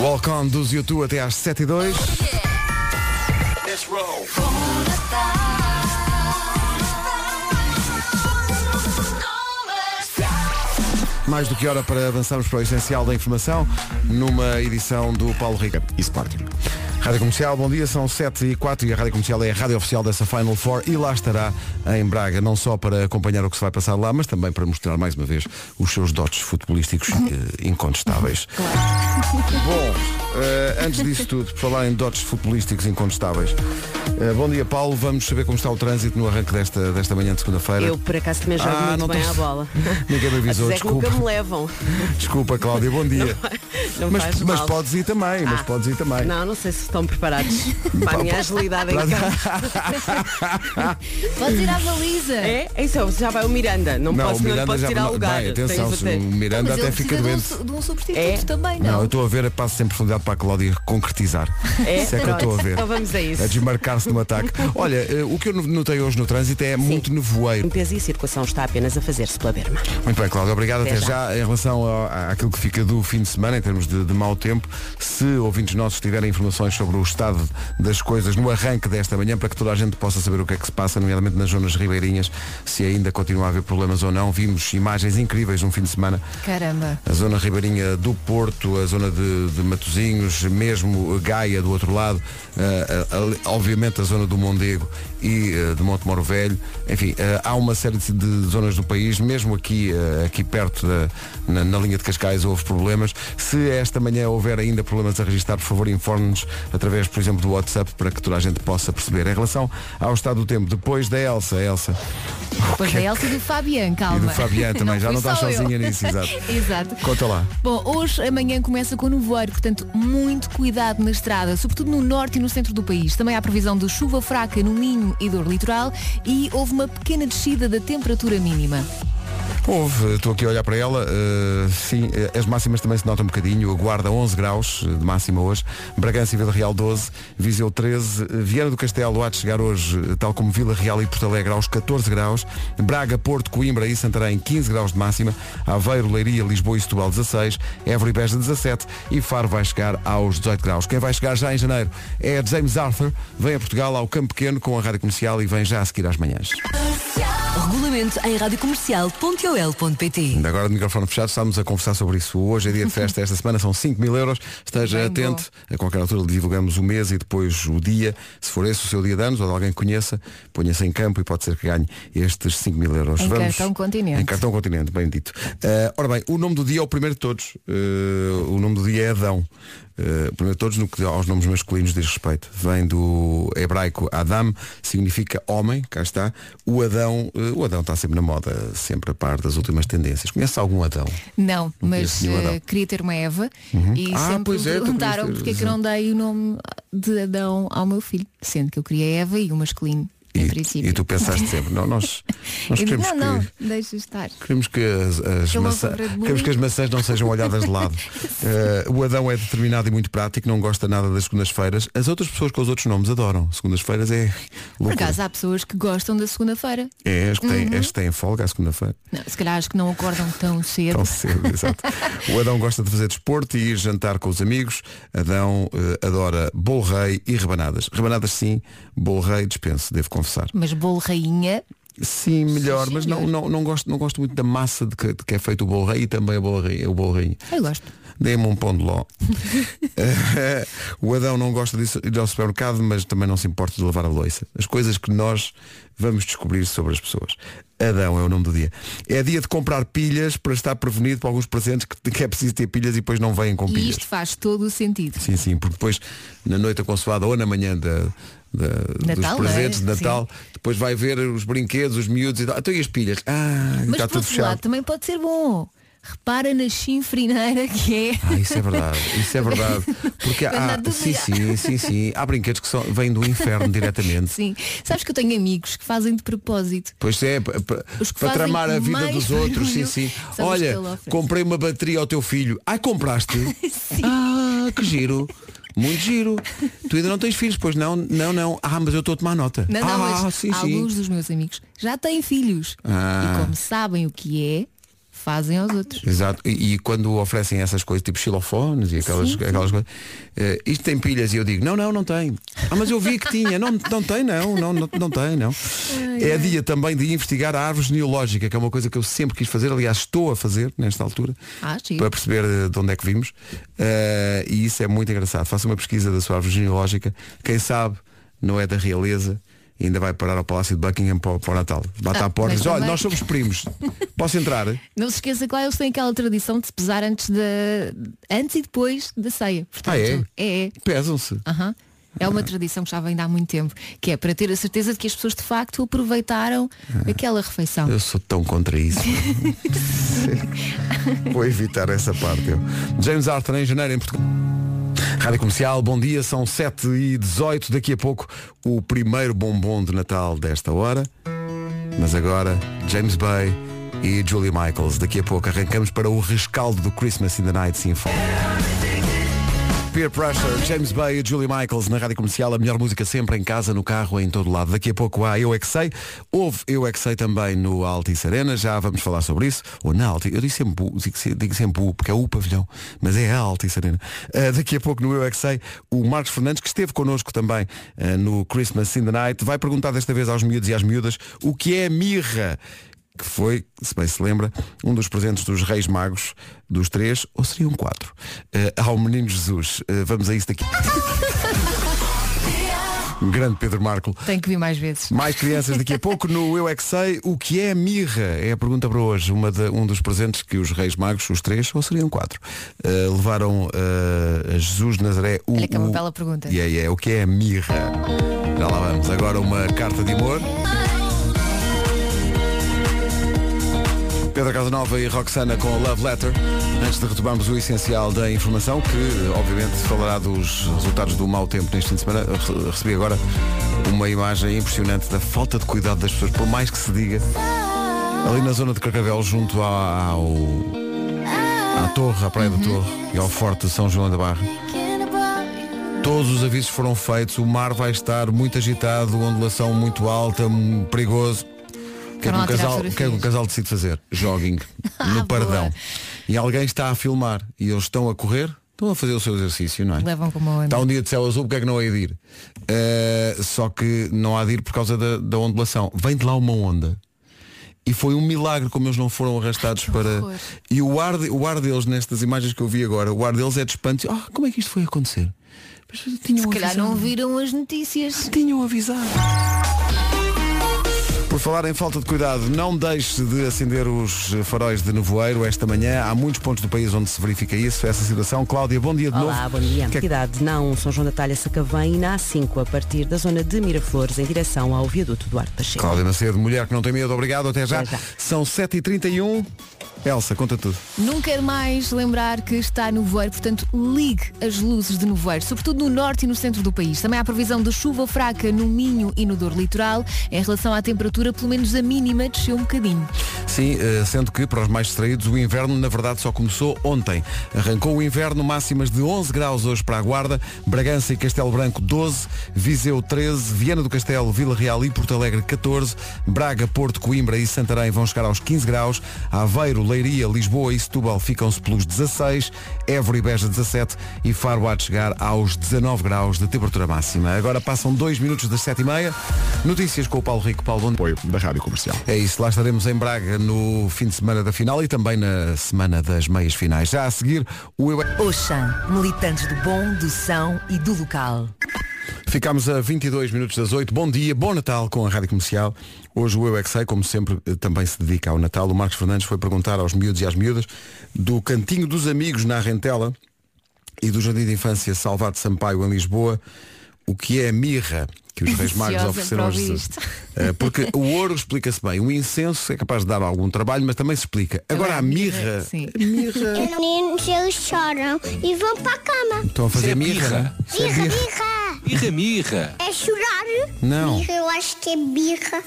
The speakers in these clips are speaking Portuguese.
Walk On dos YouTube até às 7 e 2. Mais do que hora para avançarmos para o essencial da informação numa edição do Paulo Rica e Sporting. Rádio Comercial, bom dia, são 7 e 4 e a Rádio Comercial é a rádio oficial dessa Final Four e lá estará em Braga, não só para acompanhar o que se vai passar lá, mas também para mostrar mais uma vez os seus dotes futebolísticos eh, incontestáveis. Bom, eh, antes disso tudo, por falar em dotes futebolísticos incontestáveis, eh, bom dia Paulo, vamos saber como está o trânsito no arranque desta, desta manhã de segunda-feira. Eu, por acaso, também jogo Ah, muito não bem à bola. Ninguém me avisou, Mas é que nunca desculpa. me levam. Desculpa Cláudia, bom dia. Não mas, faz mas mal. podes ir também, mas Ah, podes ir também. Não, não sei se estão preparados para a minha agilidade em campo. Pode ir à baliza. É? Isso é, já vai o Miranda. Não, Não, posso, o não Miranda posso já tirar não- lugar. Atenção, o Miranda até fica precisa de um doente. de um substituto É? também, Não, não. eu estou a ver a passo sempre profundidade para a Cláudia concretizar. É? Isso é que eu estou a ver. Então vamos a isso. A desmarcar-se no ataque. Olha, eh, o que eu notei hoje no trânsito é muito nevoeiro. Limpeza e a circulação está apenas a fazer-se pela berma. Muito bem, Cláudio, obrigado até, Até já. já. Em relação àquilo que fica do fim de semana, em termos de, de mau tempo, se ouvintes nossos tiverem informações sobre o estado das coisas no arranque desta manhã, para que toda a gente possa saber o que é que se passa, nomeadamente nas zonas ribeirinhas, se ainda continua a haver problemas ou não. Vimos imagens incríveis no fim de semana Caramba. a zona ribeirinha do Porto, a zona de, de Matozinhos, mesmo Gaia do outro lado, eh, eh, obviamente a zona do Mondego e eh, de Monte Moro Velho. Enfim, eh, há uma série de, de zonas do país, mesmo aqui, aqui perto da, na, na linha de Cascais houve problemas. Se esta manhã houver ainda problemas a registrar, por favor informe-nos através, por exemplo, do WhatsApp para que toda a gente possa perceber. Em relação ao estado do tempo, depois da Elsa, Elsa Depois da Elsa e do Fabian, calma. e do Fabiano também, já não estás só eu. sozinha nisso, exato. Exato. Conta lá. Bom, hoje amanhã começa com nevoeiro, portanto, muito cuidado na estrada, sobretudo no norte e no centro do país. Também há previsão de chuva fraca no Minho e dor litoral e houve uma pequena descida da temperatura mínima. Houve, estou aqui a olhar para ela, eh, sim, eh, as máximas também se notam um bocadinho, a Guarda 11 graus de máxima hoje, Bragança e Vila Real 12, Viseu 13, eh, Viana do Castelo há de chegar hoje, tal como Vila Real e Porto Alegre aos 14 graus, Braga, Porto, Coimbra e Santarém 15 graus de máxima, Aveiro, Leiria, Lisboa e Setúbal 16, Évora e Beja 17 e Faro vai chegar aos 18 graus. Quem vai chegar já em janeiro é James Arthur, vem a Portugal ao Campo Pequeno com a Rádio Comercial e vem já a seguir às manhãs. Regulamento em radiocomercial.ol.pt Agora de microfone fechado, estamos a conversar sobre isso. Hoje é dia de festa, esta semana são 5 mil euros. Esteja Bem atento, a qualquer altura divulgamos o mês e depois o dia. Se for esse o seu dia de anos ou de alguém que conheça, ponha-se em campo e pode ser que ganhe estes 5 mil euros. Em cartão continente. Em cartão continente, bem dito. Eh, ora bem, o nome do dia é o primeiro de todos. Eh, o nome do dia é Adão. Eh, primeiro todos no que aos nomes masculinos diz respeito. Vem do hebraico Adam, significa homem, cá está. O Adão, eh, o Adão está sempre na moda, sempre a par das últimas tendências. Conhece algum Adão? Não, mas conheço nenhum Adão. eh, queria ter uma Eva e Ah, sempre me é, perguntaram ter- porque é que não dei o nome de Adão ao meu filho, sendo que eu queria Eva e o masculino, em E, princípio. e tu pensaste sempre, não, nós, nós queremos não, que. não, deixa estar. Queremos que as, as maçã- queremos que as maçãs não sejam olhadas de lado. Eh, o Adão é determinado e muito prático, não gosta nada das segundas-feiras. As outras pessoas com os outros nomes adoram. Segundas-feiras é Por loucura. acaso há pessoas que gostam da segunda-feira. É, as que, têm, Uhum. as que têm folga à segunda-feira. Se calhar acho que não acordam tão cedo. Tão cedo, exato. O Adão gosta de fazer desporto e ir jantar com os amigos. Adão eh, adora bolo rei e rebanadas. Rebanadas sim, bolo rei dispenso, devo confessar. Mas bolo rainha, Sim, melhor, mas não, não, não, gosto, não gosto muito da massa de que, de que é feito o bolo rei e também o bolo rei. O bolo rei. eu gosto. Dê-me um pão de ló. O Adão não gosta de ir ao supermercado, mas também não se importa de lavar a louça. As coisas que nós vamos descobrir sobre as pessoas. Adão é o nome do dia. É dia de comprar pilhas para estar prevenido para alguns presentes que, que é preciso ter pilhas e depois não vêm com E pilhas. isto faz todo o sentido. Sim, sim, porque depois na noite aconsoada ou na manhã da, da- Natal, dos presentes não é? de Natal, depois vai ver os brinquedos, os miúdos e tal. Então e as pilhas? Ah, Mas está tudo outro lado fechado. também pode ser bom. Repara na chinfrineira que é. Ah, isso é verdade, isso é verdade. Porque há, sim, sim, sim, sim. Há brinquedos que são, vêm do inferno diretamente. Sim. Sabes que eu tenho amigos que fazem de propósito. Pois é, para tramar a vida dos outros, sim, sim. Olha, comprei uma bateria ao teu filho. Ai, compraste? Ah, que giro. Muito giro. Tu ainda não tens filhos, pois não? Não, não. Ah, mas eu estou a tomar nota. Não, não, ah, mas sim, sim. alguns dos meus amigos já têm filhos. Ah. E como sabem o que é, fazem aos outros. Exato. E, e quando oferecem essas coisas, tipo xilofones e aquelas, Sim, sim. aquelas coisas, eh, isto tem pilhas e eu digo, não, não, não tem. Ah, mas eu vi que tinha. Não, não tem, não, não, não, não tem, não. É dia também de investigar a árvore genealógica, que é uma coisa que eu sempre quis fazer, aliás, estou a fazer nesta altura, Ah, para perceber eh, de onde é que vimos. Eh, e isso é muito engraçado. Faça uma pesquisa da sua árvore genealógica. Quem sabe não é da realeza. E Ainda vai parar ao Palácio de Buckingham para, o- para o Natal. Bate Ah, à porta e diz, olha, nós somos primos. Posso entrar? Não se esqueça que lá eles têm aquela tradição de se pesar antes, da antes e depois da ceia. Portanto, Ah, é? É, é. Pesam-se. Aham. É uma tradição que já vem de há muito tempo, que é para ter a certeza de que as pessoas de facto aproveitaram aquela refeição. Eu sou tão contra isso. Vou evitar essa parte. Eu. James Arthur em janeiro em Portugal. Rádio Comercial, bom dia, são 7 e 18 Daqui a pouco o primeiro bombom de Natal desta hora. Mas agora, James Bay e Julie Michaels. Daqui a pouco arrancamos para o rescaldo do Christmas in the Night Symphony. Peer Pressure, James Bay e Julie Michaels na Rádio Comercial, a melhor música sempre em casa, no carro, em todo lado. Daqui a pouco há Eu É Que Sei, houve Eu É Que Sei também no Altice Arena, já vamos falar sobre isso, ou na Altice, eu digo sempre, digo, se- digo sempre Bu, porque é o pavilhão, mas é a Altice Arena. Ah, daqui a pouco no Eu É Que Sei, o Marcos Fernandes, que esteve connosco também ah, no Christmas in the Night, vai perguntar desta vez aos miúdos e às miúdas o que é mirra que foi, se bem se lembra, um dos presentes dos Reis Magos, dos três, ou seriam quatro, eh, ao Menino Jesus. Eh, vamos a isso daqui. Grande Pedro Marco. Tem que vir mais vezes. Mais crianças daqui a pouco no Eu É Que Sei. O que é mirra? É a pergunta para hoje. Uma de- um dos presentes que os Reis Magos, os três, ou seriam quatro, eh, levaram a Jesus Nazaré. O, Olha que é uma bela pergunta. E é, é, o que é mirra? Já lá vamos. Agora uma carta de amor. Pedro Casanova e Roxana com a Love Letter. Antes de retomarmos o essencial da informação, que obviamente falará dos resultados do mau tempo neste fim de semana, Re- recebi agora uma imagem impressionante da falta de cuidado das pessoas, por mais que se diga, ali na zona de Carcavel, junto à- ao, à torre, à praia da torre e ao forte de São João da Barra. Todos os avisos foram feitos, o mar vai estar muito agitado, ondulação muito alta, perigoso. O que é que tirar casal, o que é que fotografias. casal decide fazer? Jogging no Ah, pardão. boa. E alguém está a filmar e eles estão a correr, estão a fazer o seu exercício, não é? Levam como. Está um dia de céu azul, porque é que não há de ir? Eh, só que não há de ir por causa da, da ondulação. Vem de lá uma onda. E foi um milagre como eles não foram arrastados para. horror. E o ar, de- o ar deles, nestas imagens que eu vi agora, o ar deles é de espanto. Ah, como é que isto foi acontecer? Mas tinham Se calhar não avisado. viram as notícias. Tinham avisado. Por falar em falta de cuidado, não deixe de acender os faróis de nevoeiro esta manhã. Há muitos pontos do país onde se verifica isso, essa situação. Cláudia, bom dia de Olá, novo. bom dia. Que é que- Cidade 1, São João da Talha, Sacavém e na A5, a partir da zona de Miraflores, em direção ao viaduto Duarte Pacheco. Cláudia Macedo, mulher que não tem medo, obrigado, até já. Até já. São 7h31. Elsa, conta tudo. Não quero mais lembrar que está no voeiro, portanto ligue as luzes de nevoeiro, sobretudo no norte e no centro do país. Também há previsão de chuva fraca no Minho e no Dor Litoral. Em relação à temperatura, pelo menos a mínima desceu um bocadinho. Sim, eh, sendo que para os mais distraídos o inverno na verdade só começou ontem. Arrancou o inverno, máximas de 11 graus hoje para a Guarda, Bragança e Castelo Branco 12, Viseu 13, Viana do Castelo, Vila Real e Porto Alegre 14, Braga, Porto, Coimbra e Santarém vão chegar aos 15 graus, Aveiro, Leiria, Lisboa e Setúbal ficam-se pelos 16, Évora e Beja 17 e Faro há de chegar aos 19 graus de temperatura máxima. Agora passam 2 minutos das 7h30. Notícias com o Paulo Rico. Paulo, bom apoio da Rádio Comercial. é isso, lá estaremos em Braga no fim de semana da final e também na semana das meias finais. Já a seguir, o Eu É- Oxan, militantes do bom, do são e do local. Ficámos a 22 minutos das 8. Bom dia, bom Natal com a Rádio Comercial. Hoje o Eu É Sei, como sempre, eh, também se dedica ao Natal. O Marcos Fernandes foi perguntar aos miúdos e às miúdas do Cantinho dos Amigos na Rentela e do Jardim de Infância Salvado Sampaio em Lisboa o que é a mirra que os Reis Magos ofereceram aos Jesus. Eh, Porque o ouro explica-se bem, o incenso é capaz de dar algum trabalho, mas também se explica. Agora a mirra, sim. a mirra. Os meninos eles choram e vão para a cama. Estão a fazer é mirra. birra. Isso é Birra, birra. birra. Birra, mirra. É chorar. Não. Birra, eu acho que é birra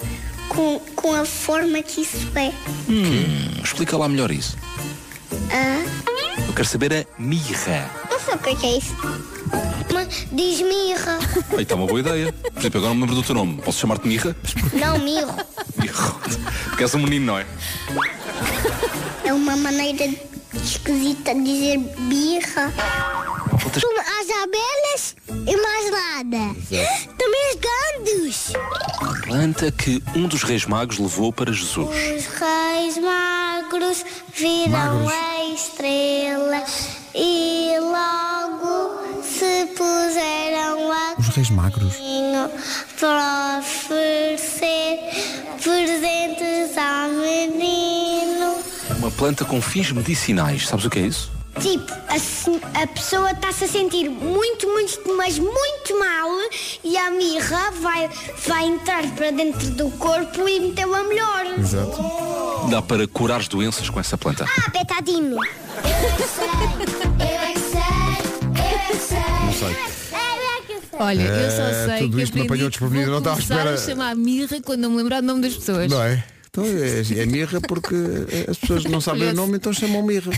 com, com a forma que isso é. Explica lá melhor isso. Ah, Eu quero saber a mirra. não sei o que é que é isso. Diz mirra. Aí está uma boa ideia. Por exemplo, agora não me lembro do teu nome. Posso chamar-te mirra? Não, mirro. Mirra. Porque és um menino, não é? É uma maneira esquisita de dizer birra. As abelhas e mais nada. Também os gandos. Planta que um dos reis magos levou para Jesus. Os reis magros viram Magros. a estrela e logo puseram a Os reis magros. para oferecer presentes ao menino. Uma planta com fins medicinais. Sabes o que é isso? Tipo, a, a pessoa está-se a sentir muito, muito, mas muito mal e a mirra vai, vai entrar para dentro do corpo e meteu-a melhor. Exato. Dá para curar as doenças com essa planta. Ah, betadine. Não sei. É. Olha, eu É, só sei tudo que isto me apanhou desprevenido, não estava à começar a espera. chamar mirra quando não me lembrar do nome das pessoas. Não é? Então é, é mirra porque as pessoas não sabem o nome, então chamam mirra.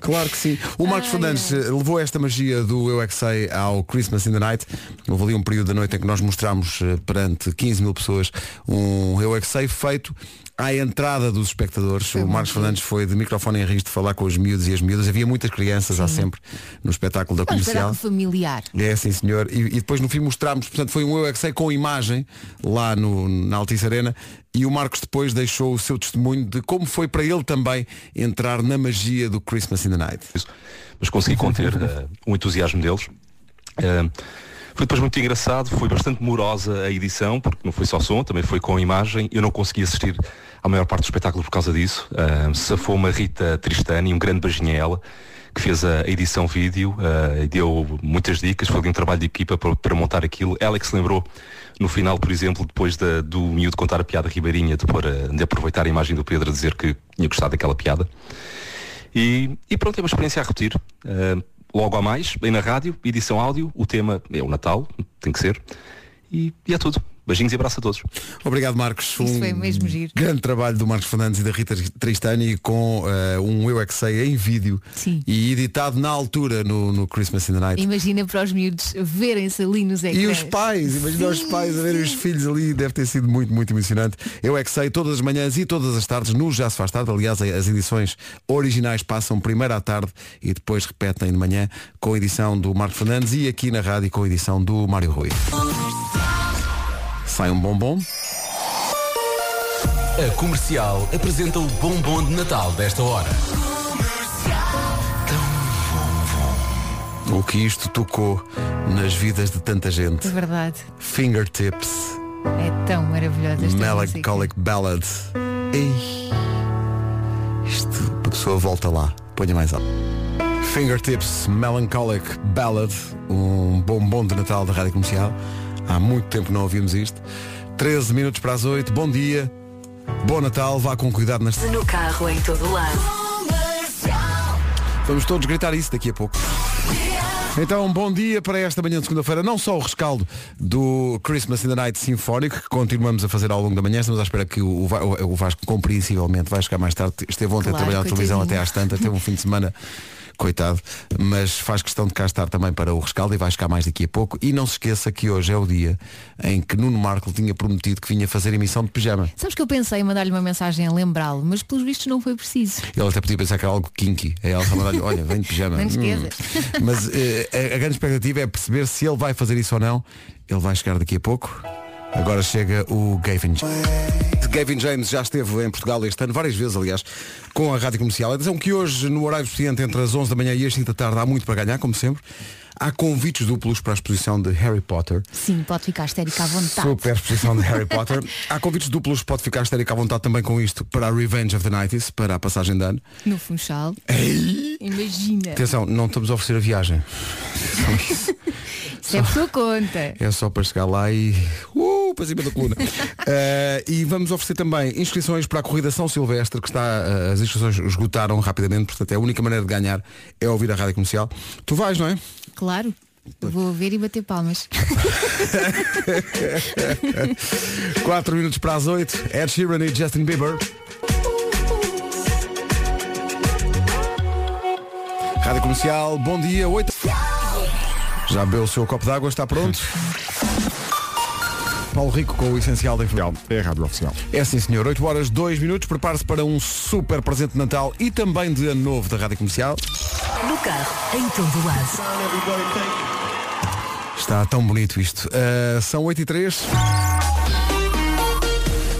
Claro que sim. O Marcos Fernandes eh, levou esta magia do Eu é que Sei ao Christmas in the Night. Houve ali um período da noite em que nós mostramos eh, perante 15 mil pessoas um Eu é que Sei feito à entrada dos espectadores. o Marcos Fernandes foi de microfone em risco de falar com os miúdos e as miúdas. Havia muitas crianças, há sempre, no espetáculo da Um comercial. espetáculo familiar. É, sim senhor. E, e depois no fim mostramos, portanto foi um Eu é que Sei com imagem lá no, na Altice Arena e o Marcos depois deixou o seu testemunho de como foi para ele também entrar na magia do Christmas in the Night. isso, mas consegui conter eh, o entusiasmo deles. Eh, foi depois muito engraçado, foi bastante morosa a edição, porque não foi só som, também foi com imagem. Eu não consegui assistir à maior parte do espetáculo por causa disso. Uh, safou uma Rita Tristani, um grande beijinho a ela, que fez a edição vídeo eh, e deu muitas dicas, foi um trabalho de equipa para, para montar aquilo. Ela é que se lembrou no final, por exemplo, depois da- do miúdo contar a piada ribeirinha, de, pôr de aproveitar a imagem do Pedro a dizer que tinha gostado daquela piada. E, e pronto, é uma experiência a repetir. Uh, logo a mais, bem na rádio, edição áudio, o tema é o Natal, tem que ser. E, e é tudo. Beijinhos e abraço a todos. Obrigado Marcos. Isso foi mesmo giro. grande trabalho do Marcos Fernandes e da Rita Tristani com eh, um Eu é que Sei em vídeo Sim. e editado na altura no, no Christmas in the Night. Imagina para os miúdos verem-se ali nos ecrãs. E os pais, imagina os pais a verem os filhos ali, deve ter sido muito, muito emocionante. Eu é que sei, todas as manhãs e todas as tardes, no Já se faz tarde, aliás, as edições originais passam primeiro à tarde e depois repetem de manhã com a edição do Marcos Fernandes e aqui na rádio com a edição do Mário Rui. Sai um bombom. A comercial apresenta o bombom de Natal desta hora. O que isto tocou nas vidas de tanta gente. É verdade. Fingertips, É tão maravilhosa esta Melancholic Ballad. Ei, isto, a pessoa volta lá, ponha mais alto. Fingertips, Melancholic Ballad, um bombom de Natal da Rádio Comercial. Há muito tempo não ouvimos isto. 13 minutos para as 8, bom dia, bom Natal, vá com cuidado nas. No carro, em todo lado. Vamos todos gritar isso daqui a pouco. Então, bom dia para esta manhã de segunda-feira. Não só o rescaldo do Christmas in the Night Sinfónico, que continuamos a fazer ao longo da manhã, estamos à espera que o, Va- o Vasco, compreensivelmente, vai chegar mais tarde. Esteve ontem Claro, a trabalhar na televisão até às tantas, teve um fim de semana. Coitado, mas faz questão de cá estar também para o rescaldo e vai chegar mais daqui a pouco. E não se esqueça que hoje é o dia em que Nuno Marco tinha prometido que vinha fazer emissão de pijama. Sabes que eu pensei em mandar-lhe uma mensagem a lembrá-lo, mas pelos vistos não foi preciso. Ele até podia pensar que era algo kinky. É ela só mandar-lhe, olha, vem de pijama. Não esqueças. Mas eh, a, a grande expectativa é perceber se ele vai fazer isso ou não. Ele vai chegar daqui a pouco. Agora chega o Gavin James. Gavin James já esteve em Portugal este ano, várias vezes, aliás, com a Rádio Comercial. Atenção que hoje, no horário suficiente entre as 11 da manhã e as 5 da tarde, há muito para ganhar, como sempre. Há convites duplos para a exposição de Harry Potter. Sim, pode ficar histérica à vontade. Super exposição de Harry Potter. Há convites duplos, pode ficar histérico à vontade também com isto, para a Revenge of the Nighties, para a passagem de ano. No Funchal. Imagina. Atenção, não estamos a oferecer a viagem. Isso é por sua conta. É só para chegar lá e. Uh, para cima da coluna. Eh, e vamos oferecer também inscrições para a Corrida São Silvestre, que está. eh, as inscrições esgotaram rapidamente, portanto é a única maneira de ganhar é ouvir a rádio comercial. Tu vais, não é? Claro. Vou ver e bater palmas. 4 minutos para as 8. Ed Sheeran e Justin Bieber. Rádio Comercial, bom dia, 8. Já bebeu o seu copo d'água, está pronto? Paulo Rico com o essencial da informação. É a rádio oficial. É sim, senhor. 8 horas, 2 minutos. Prepare-se para um super presente de Natal e também de ano novo da Rádio Comercial. No carro, em todo lado. Está tão bonito isto. Uh, são 8 e 3.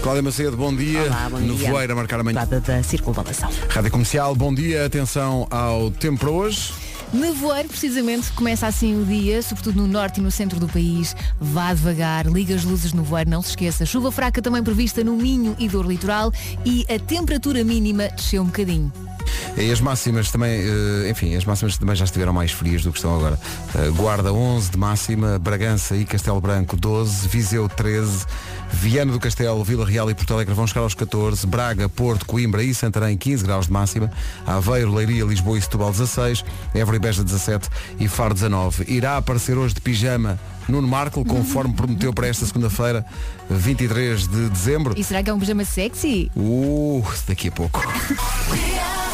Cláudia Macedo, bom dia. Olá, bom no dia. voeiro a marcar a manhã. Da circunvalação. Rádio Comercial, bom dia. Atenção ao tempo para hoje. Nevoeiro, precisamente, começa assim o dia, sobretudo no norte e no centro do país. Vá devagar, liga as luzes no voeiro, não se esqueça. Chuva fraca também prevista no Minho e dor litoral e a temperatura mínima desceu um bocadinho. E as máximas também, eh, enfim, as máximas também já estiveram mais frias do que estão agora. Eh, Guarda 11 de máxima, Bragança e Castelo Branco 12, Viseu 13, Viana do Castelo, Vila Real e Porto Alegre vão chegar aos 14, Braga, Porto, Coimbra e Santarém 15 graus de máxima, Aveiro, Leiria, Lisboa e Setúbal 16, Évora e Beja 17 e Faro 19. Irá aparecer hoje de pijama Nuno Marco, conforme prometeu para esta segunda-feira, 23 de dezembro. E será que é um pijama sexy? Uh, daqui a pouco.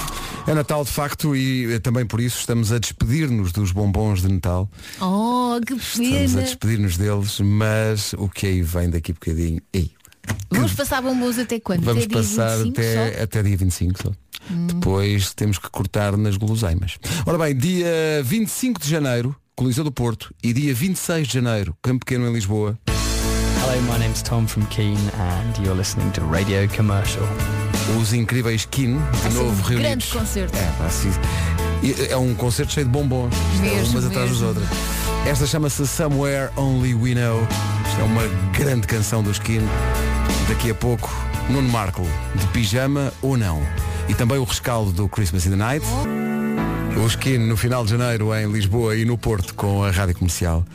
É Natal de facto e eh, também por isso estamos a despedir-nos dos bombons de Natal. Oh, que Estamos a pena! despedir-nos deles, mas o que aí vem daqui a bocadinho? Ei, Vamos passar bombons até quando? vamos até dia passar 25 até, só? Hum. até dia 25 só. Depois temos que cortar nas guloseimas. Ora bem, dia 25 de janeiro, Coliseu do Porto, e dia 26 de janeiro, Campo Pequeno em Lisboa. Hello, my name's Tom from Keen and you're listening to Radio Commercial. Os incríveis Kin, de novo um grande concerto. É, pá, sim. E É um concerto cheio de bombons. É Mesmo, umas atrás das outras. Esta chama-se Somewhere Only We Know. Isto é uma grande canção do Skin. Daqui a pouco, Nuno Marco, de pijama ou não. E também o rescaldo do Christmas in the Night. O Skin no final de janeiro em Lisboa e no Porto com a Rádio Comercial.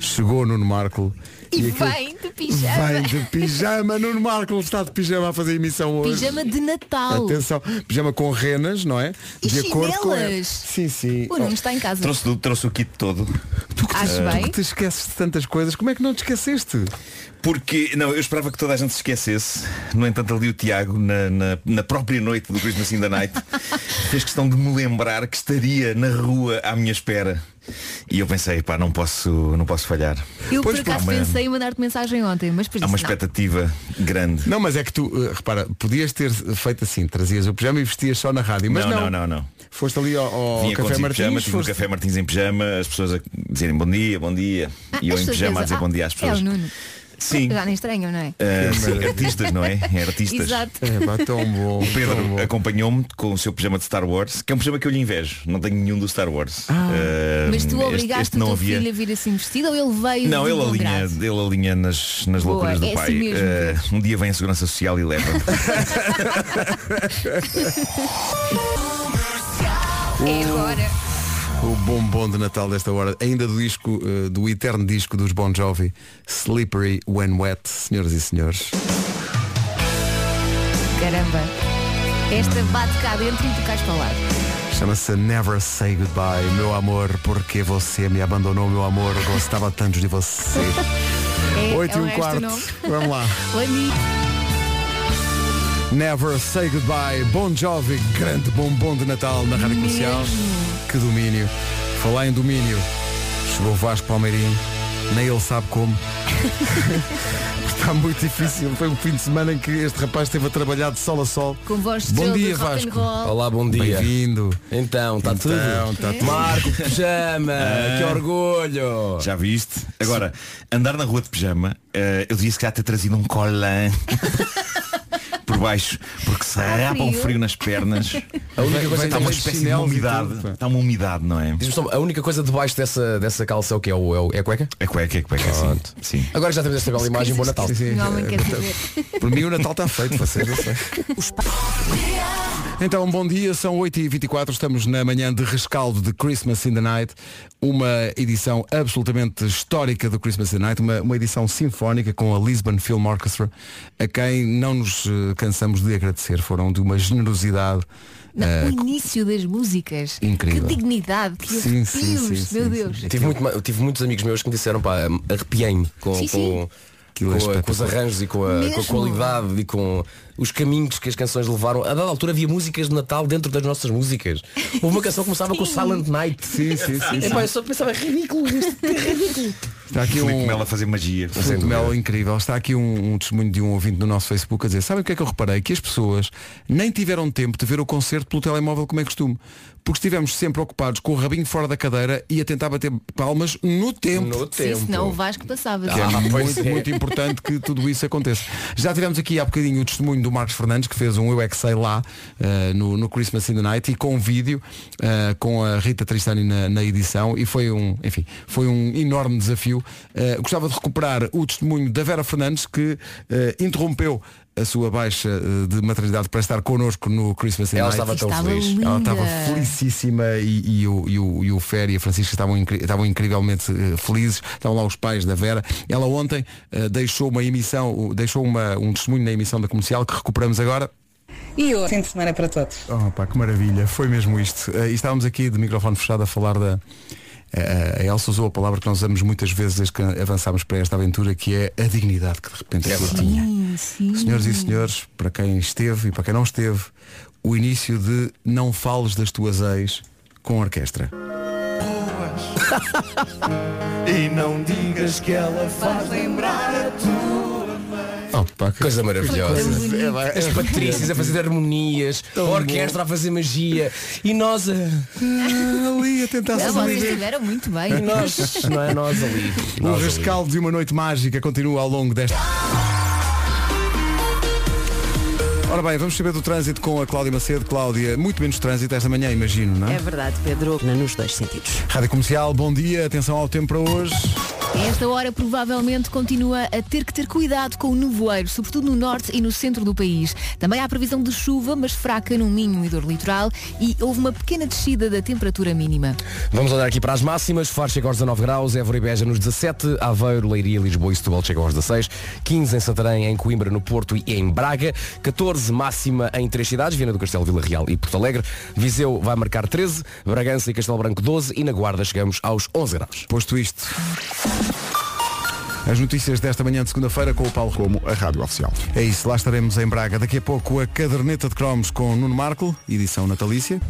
Chegou Nuno Marco. E aquilo- vem de pijama. Vem de pijama. Nuno Marco está de pijama a fazer emissão hoje. Pijama de Natal. Atenção, pijama com renas, não é? E de acordo com ela. chinelas. Sim, sim. O Nuno está em casa. Trouxe, trouxe o kit todo. Acho Tu bem. que te esqueces de tantas coisas, como é que não te esqueceste? Porque, não, eu esperava que toda a gente se esquecesse. No entanto, ali o Tiago, na, na, na própria noite do Christmas in the Night, fez questão de me lembrar que estaria na rua à minha espera. E eu pensei, pá, não posso, não posso falhar. Eu Pois, por acaso pensei em mandar-te mensagem ontem, mas por Há uma não. expectativa grande. Não, mas é que tu, eh, repara, podias ter feito assim, trazias o pijama e vestias só na rádio, mas não, não. não, não, não. Foste ali ao, ao Vinha Café em Martins, pijama, no foste- Café Martins em pijama, as pessoas a dizerem bom dia, bom dia. Ah, e eu em pessoas pijama a dizer bom dia às ah, pessoas. É o Nuno. Sim, Já nem estranho, não é? ah, sim, artistas, não é? É artistas. Exato. É, pá, tão bom. O Pedro acompanhou-me com o seu pijama de Star Wars, que é um pijama que eu lhe invejo. Não tenho nenhum do Star Wars. Ah, Mas tu este- obrigaste este o não havia. filho a vir assim vestido ou ele veio Não, ele alinha, ele alinha nas, nas Boa, loucuras do é pai. assim mesmo, Ah, um dia vem a Segurança Social e leva. É agora. O bombom de Natal desta hora, ainda do disco, eh, do eterno disco dos Bon Jovi, Slippery When Wet, senhoras e senhores. Caramba. Esta bate cá dentro e tu cais para lado. Chama-se Never Say Goodbye, meu amor, porque você me abandonou, meu amor, gostava tanto de você. É, 8 é e um quarto. Vamos lá. Never Say Goodbye, Bon Jovi, grande bombom de Natal na Rádio Comercial. Que domínio. Falar em domínio. Chegou o Vasco Palmeirinho, nem ele sabe como. Está muito difícil. Foi um fim de semana em que este rapaz esteve a trabalhar de sol a sol. Com voz de Bom dia, Vasco. Olá, bom dia. Bem-vindo. Então, está tudo? Então, está tudo. Marco Pijama, que orgulho. Já viste? Agora, andar na rua de pijama, eh, eu devia se calhar ter trazido um colã por baixo, porque se rapa um frio. nas pernas. A única coisa Está uma espécie de umidade. Está uma umidade, não é? A única coisa debaixo dessa, dessa calça é o que é? O, é, o- é a cueca? É cueca, é cueca, sim. Sim. Agora já temos esta bela imagem, bom Natal. Sim, sim. O homem quer saber. Por mim o Natal está feito, vocês eu sei. Então, bom dia, são 8h24, estamos na manhã de rescaldo de Christmas in the Night, uma edição absolutamente histórica do Christmas in the Night, uma, uma edição sinfónica com a Lisbon Film Orchestra, a quem não nos eh, cansamos de agradecer, foram de uma generosidade. Não, eh, o início das músicas. Incrível. Que dignidade, que Sim, sim, sim, meu sim, Deus. sim. Tive, muito eu tive muitos amigos meus que me disseram, pá, arrepiei-me com, Sim, com, é com, com os arranjos e com a, com a qualidade e com os caminhos que as canções levaram. A dada altura havia músicas de Natal dentro das nossas músicas. Houve uma canção que começava com Silent Night. Sim, sim, sim. Epá, eu só pensava, é ridículo isto, é ridículo. Está aqui um- Melo a fazer magia. Filipe Melo, incrível. Está aqui um, um testemunho de um ouvinte no nosso Facebook a dizer, sabem o que é que eu reparei? Que as pessoas nem tiveram tempo de ver o concerto pelo telemóvel como é costume. Porque estivemos sempre ocupados com o rabinho fora da cadeira e a tentar bater palmas no tempo. No Sim, senão o Vasco passava. Que é muito, muito importante que tudo isso aconteça. Já tivemos aqui há bocadinho o testemunho do Marcos Fernandes, que fez um Eu é que sei lá eh, no, no Christmas in the Night e com vídeo, eh, com a Rita Tristani na, na edição e foi um, enfim, foi um enorme desafio. Eh, gostava de recuperar o testemunho da Vera Fernandes, que interrompeu a sua baixa eh, de maternidade para estar connosco no Christmas in Ela Night. estava tão Estava feliz. linda. Ela estava felicíssima e, e o, e, o, e o Fer e a Francisca estavam, incri- estavam incrivelmente eh, felizes. Estavam lá os pais da Vera. Ela ontem eh, deixou uma emissão, deixou uma, um testemunho na emissão da comercial que recuperamos agora. E o fim de semana para todos. Oh, pá, que maravilha, foi mesmo isto. Eh, e estávamos aqui de microfone fechado a falar da. Eh, a Elsa usou a palavra que nós usamos muitas vezes desde que avançámos para esta aventura, que é a dignidade que de repente ela tinha. Sim. Senhoras e senhores, para quem esteve e para quem não esteve, o início de Não Fales das Tuas Ex com orquestra. E não digas que ela faz lembrar a tua Que Coisa maravilhosa. É, vai, As é- Patrícias a fazer harmonias, a orquestra a fazer magia e nós a. ali a tentar Não, vocês sobreviver. estiveram muito bem. E nós, não é nós ali. O Nós ali. rescaldo de uma noite mágica continua ao longo desta. Ora bem, vamos saber do trânsito com a Cláudia Macedo. Cláudia, muito menos trânsito esta manhã, imagino, não é? É verdade, Pedro, nos dois sentidos. Rádio Comercial, bom dia, atenção ao tempo para hoje. Esta hora provavelmente continua a ter que ter cuidado com o nevoeiro, sobretudo no norte e no centro do país. Também há previsão de chuva, mas fraca no Minho e dor litoral e houve uma pequena descida da temperatura mínima. Vamos olhar aqui para as máximas. Faro chega aos 19 graus, Évora e Beja nos 17, Aveiro, Leiria, Lisboa e Setúbal chegam aos 16, 15 em Santarém, em Coimbra, no Porto e em Braga, 14 máxima em três cidades, Viana do Castelo, Vila Real e Porto Alegre, Viseu vai marcar 13, Bragança e Castelo Branco 12 e na Guarda chegamos aos 11 graus. Posto isto. As notícias desta manhã de segunda-feira com o Paulo Como, a Rádio Oficial. É isso, lá estaremos em Braga. Daqui a pouco a caderneta de cromos com Nuno Marco, edição natalícia.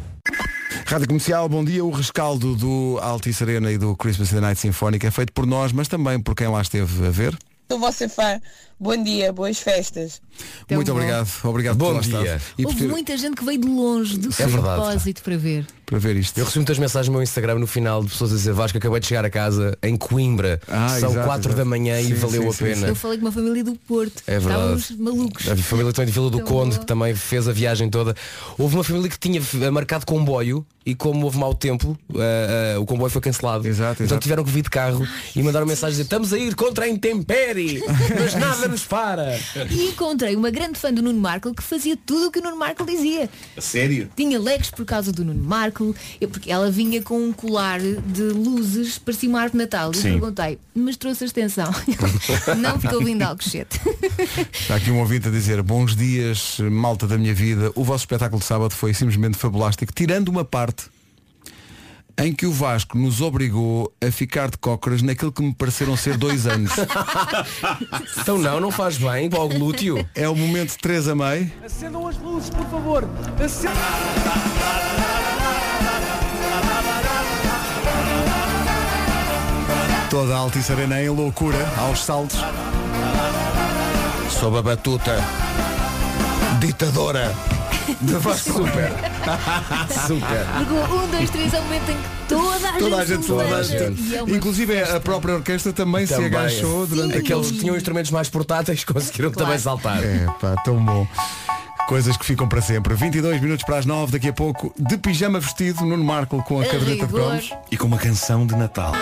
Rádio Comercial, bom dia. O rescaldo do Altice Arena e do Christmas the Night Sinfónica é feito por nós, mas também por quem lá esteve a ver. Sou vossa fã. Bom dia, boas festas. Muito bom. obrigado. Obrigado Bom por lá dia. estar. E Houve ter- muita gente que veio de longe do seu É propósito para ver. para ver isto. Eu recebi muitas mensagens no meu Instagram no final de pessoas a dizer Vasco, acabei de chegar a casa em Coimbra, Ah, são exato, 4 exato. da manhã Sim, e valeu sim, a sim, pena. Eu falei com uma família do Porto. É verdade. Estávamos malucos. A família também de Vila do Tão Conde, bom. que também fez a viagem toda. Houve uma família que tinha eh, marcado comboio e como houve mau tempo, eh, eh, o comboio foi cancelado. Exato, então exato. tiveram que vir de carro e mandaram mensagem a dizer estamos a ir contra a intempérie, mas nada nos para. E encontrei uma grande fã do Nuno Marco que fazia tudo o que o Nuno Marco dizia. A sério? Tinha legs por causa do Nuno Marco, eu- porque ela vinha com um colar de luzes, parecia uma árvore de Natal. E perguntei, mas trouxe a extensão. Não porque eu vim de Alcochete. Está aqui um ouvinte a dizer Bons dias, malta da minha vida O vosso espetáculo de sábado foi simplesmente fabulástico Tirando uma parte Em que o Vasco nos obrigou A ficar de cócoras naquilo que me pareceram ser dois anos Então não, não faz bem, para o glúteo. É o momento 3 a meio Acendam as luzes, por favor. Acendam. Toda a Altice Arena em loucura Aos saltos Sob a batuta Ditadora de Vasco Super. Super. Porque o 1, 2, 3 é o momento em que toda a Toda a gente se toda a levanta. gente. E é uma Inclusive festa. a própria orquestra também, se Também. agachou durante Aqueles que tinham instrumentos mais portáteis conseguiram Claro. também saltar. É pá, tão bom. Coisas que ficam para sempre. 22 minutos para as 9, daqui a pouco, de pijama vestido, Nuno Marco com a A caderneta de rigor. cromos. E com uma canção de Natal.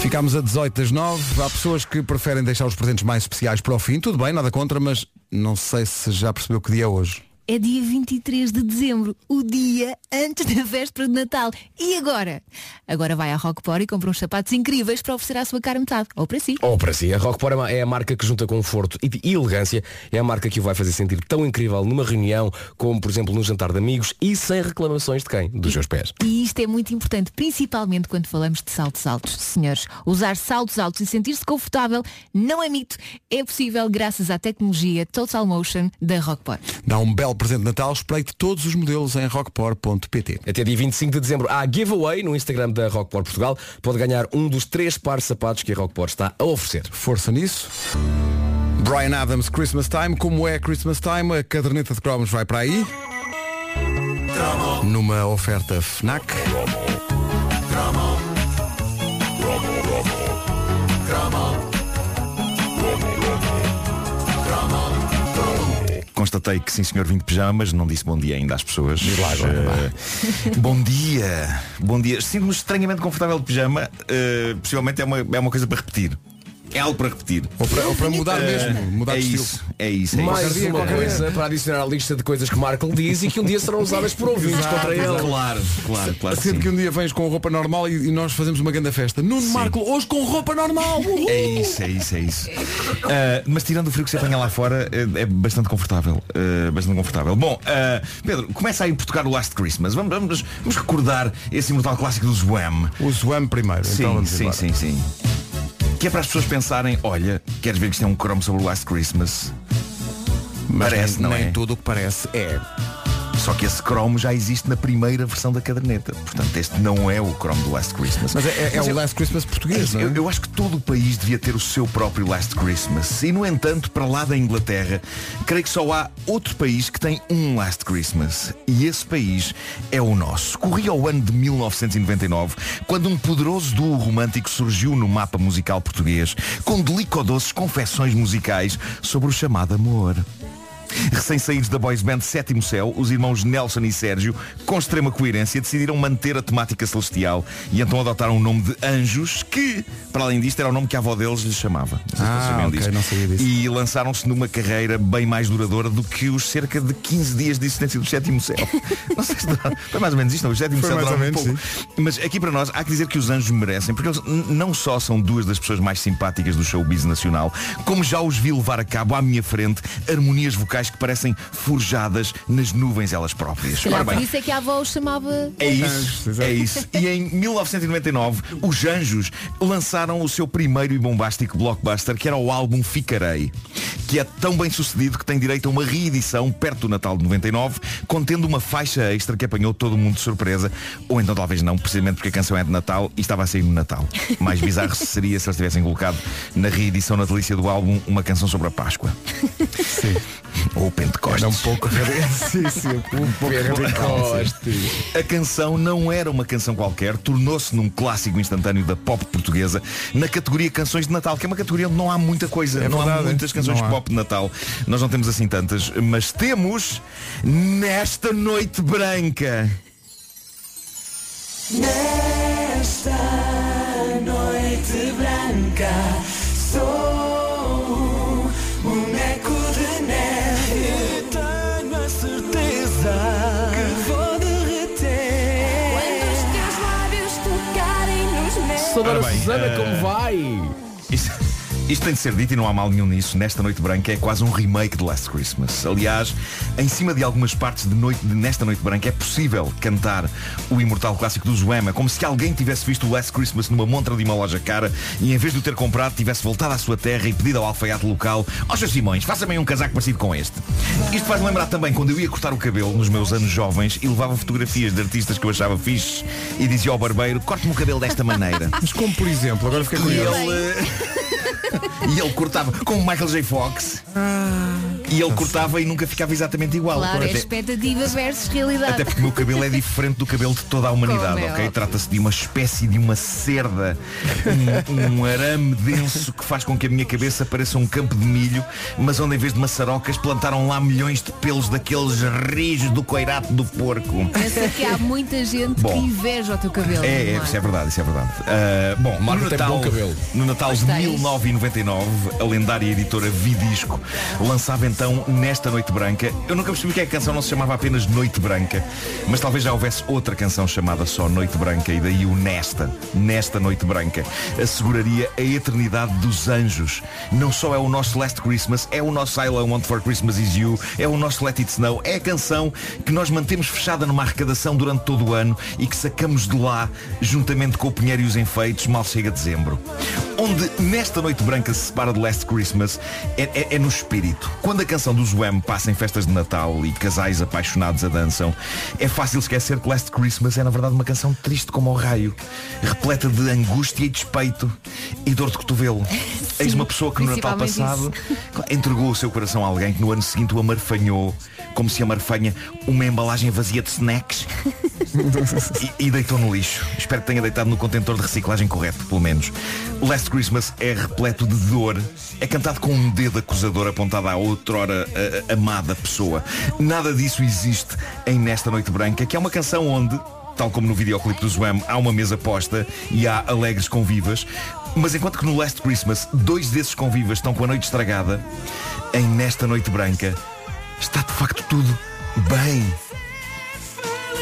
Ficámos a 18 das 9. Há pessoas que preferem deixar os presentes mais especiais para o fim. Tudo bem, nada contra, mas não sei se já percebeu que dia é hoje. É dia 23 de dezembro, o dia antes da véspera de Natal. E agora? Agora vai à Rockport e compra uns sapatos incríveis para oferecer à sua cara metade. Ou para si. Ou para si, a Rockport é é a marca que junta conforto e e elegância. É a marca que o vai fazer sentir tão incrível numa reunião, como por exemplo num jantar de amigos e sem reclamações de quem? Dos seus pés. E isto é muito importante, principalmente quando falamos de saltos altos. Senhores, usar saltos altos e sentir-se confortável não é mito. É possível graças à tecnologia Total Motion da Rockport. Dá um belo presente de Natal, espreite todos os modelos em rockport.pt. Até dia 25 de dezembro há giveaway no Instagram da Rockport Portugal. Pode ganhar um dos três pares de sapatos que a Rockport está a oferecer. Força nisso. Brian Adams, Christmas Time. Como é Christmas Time, a caderneta de cromos vai para aí. Numa oferta FNAC. Constatei que sim senhor vim de pijamas, não disse bom dia ainda às pessoas. lá agora, Eh, bom dia, bom dia. Sinto-me estranhamente confortável de pijama. eh, possivelmente é uma, é uma coisa para repetir. É algo para repetir. Ou para, ou para mudar Eh, mesmo, mudar é de estilo. isso, é isso, é Mais isso. uma coisa para adicionar à lista de coisas que Marco diz e que um dia serão usadas por ouvintes contra ele. Claro, claro, claro. que Sendo sim. que um dia vens com roupa normal e, e nós fazemos uma grande festa. Nuno Marco, hoje com roupa normal. É isso, é isso, é isso. Ah, mas tirando o frio que se apanha lá fora, é, é bastante confortável. ah, bastante confortável. Bom, ah, Pedro, começa aí por tocar o Last Christmas. Vamos, vamos, vamos recordar esse imortal clássico do Zwam. O Zwam primeiro. Sim, então vamos sim, embora. sim, sim. Que é para as pessoas pensarem, olha, queres ver que isto é um cromo sobre o Last Christmas? Mas Parece, nem, não nem é? tudo o que parece é. Só que esse cromo já existe na primeira versão da caderneta. Portanto, este não é o cromo do Last Christmas. Mas é, é- é Mas o Last Christmas português, não é? eu, eu acho que todo o país devia ter o seu próprio Last Christmas. E, no entanto, para lá da Inglaterra, creio que só há outro país que tem um Last Christmas. E esse país é o nosso. Corria o ano de 1999, quando um poderoso duo romântico surgiu no mapa musical português, com delicadoces confecções musicais sobre o chamado amor. Recém-saídos da boys band Sétimo Céu, os irmãos Nelson e Sérgio, com extrema coerência, decidiram manter a temática celestial e então adotaram o nome de Anjos, que, para além disto, era o nome que a avó deles lhes chamava. Ah, vocês sabiam ok, disso. não sabia disso. E lançaram-se numa carreira bem mais duradoura do que os cerca de 15 dias de existência do Sétimo Céu. Não sei se duraram- foi mais ou menos isto, não? O Sétimo Foi Céu mais ou um menos, pouco. Mas aqui para nós há que dizer que os anjos merecem, porque eles não só são duas das pessoas mais simpáticas do showbiz nacional, como já os vi levar a cabo à minha frente harmonias vocais que parecem forjadas nas nuvens elas próprias. Ora por isso é que a avó os chamava. é isso, Anjos, é isso. E em 1999, os Anjos lançaram o seu primeiro e bombástico blockbuster, que era o álbum Ficarei, que é tão bem sucedido que tem direito a uma reedição perto do Natal de 99, contendo uma faixa extra que apanhou todo mundo de surpresa, ou então talvez não, precisamente porque a canção é de Natal e estava a sair no Natal. Mais bizarro seria se eles tivessem colocado na reedição natalícia do álbum uma canção sobre a Páscoa. Sim. Ou o Pentecostes. Era um pouco sim, sim, um pouco sim. A canção não era uma canção qualquer, tornou-se num clássico instantâneo da pop portuguesa na categoria Canções de Natal, que é uma categoria onde não há muita coisa, É não há verdade, muitas é. canções Não há. pop de Natal. Nós não temos assim tantas, mas temos Nesta Noite Branca. Nesta noite branca sou Eh, como vai? Isto, tem de ser dito e não há mal nenhum nisso. Nesta Noite Branca é quase um remake de Last Christmas. Aliás, em cima de algumas partes de, noite, de Nesta Noite Branca é possível cantar o imortal clássico do Zoema, como se alguém tivesse visto o Last Christmas numa montra de uma loja cara e em vez de o ter comprado tivesse voltado à sua terra e pedido ao alfaiate local Ó Sr. Simões, faça-me aí um casaco parecido com este. Isto faz-me lembrar também quando eu ia cortar o cabelo nos meus anos jovens e levava fotografias de artistas que eu achava fixe e dizia ao barbeiro, corte-me o cabelo desta maneira. Mas como por exemplo, agora fiquei E curioso. ele, e ele cortava com o Michael J. Fox. E ele cortava e nunca ficava exatamente igual. Claro, é Até- expectativa versus realidade. até porque o meu cabelo é diferente do cabelo de toda a humanidade, Como é ok? óbvio. Trata-se de uma espécie de uma cerda, um, um arame denso que faz com que a minha cabeça pareça um campo de milho, mas onde em vez de maçarocas plantaram lá milhões de pelos daqueles rijos do coirato do porco. Pensa que há muita gente Bom. que inveja o teu cabelo. É, é, não isso é verdade, isso é verdade. Ah, bom, Marco no Natal, bom cabelo. no Natal de Pois tens. 1999, a lendária editora Vidisco lançava então Nesta Noite Branca. Eu nunca percebi que a canção não se chamava apenas Noite Branca, mas talvez já houvesse outra canção chamada só Noite Branca e daí o Nesta, Nesta Noite Branca, asseguraria a eternidade dos anjos. Não só é o nosso Last Christmas, é o nosso I Want for Christmas Is You, é o nosso Let It Snow, é a canção que nós mantemos fechada numa arrecadação durante todo o ano e que sacamos de lá, juntamente com o Pinheiro e os Enfeites, mal chega dezembro. Onde nesta noite branca se separa de Last Christmas é, é- é no espírito. Quando a canção do Zoem passa em festas de Natal e casais apaixonados a dançam, é fácil esquecer que Last Christmas é na verdade uma canção triste como o raio, repleta de angústia e despeito e dor de cotovelo. Eis uma pessoa que no Natal passado entregou o seu coração a alguém que no ano seguinte o amarfanhou, como se amarfanha uma embalagem vazia de snacks e, e deitou no lixo. Espero que tenha deitado no contentor de reciclagem correto, pelo menos. Last Christmas é repleto de dor. É cantado com um dedo acusador apontado à outrora a- a- amada pessoa. Nada disso existe em Nesta Noite Branca, que é uma canção onde tal como no videoclipe do Zwam, há uma mesa posta e há alegres convivas. Mas enquanto que no Last Christmas, dois desses convivas estão com a noite estragada, em Nesta Noite Branca, está de facto tudo bem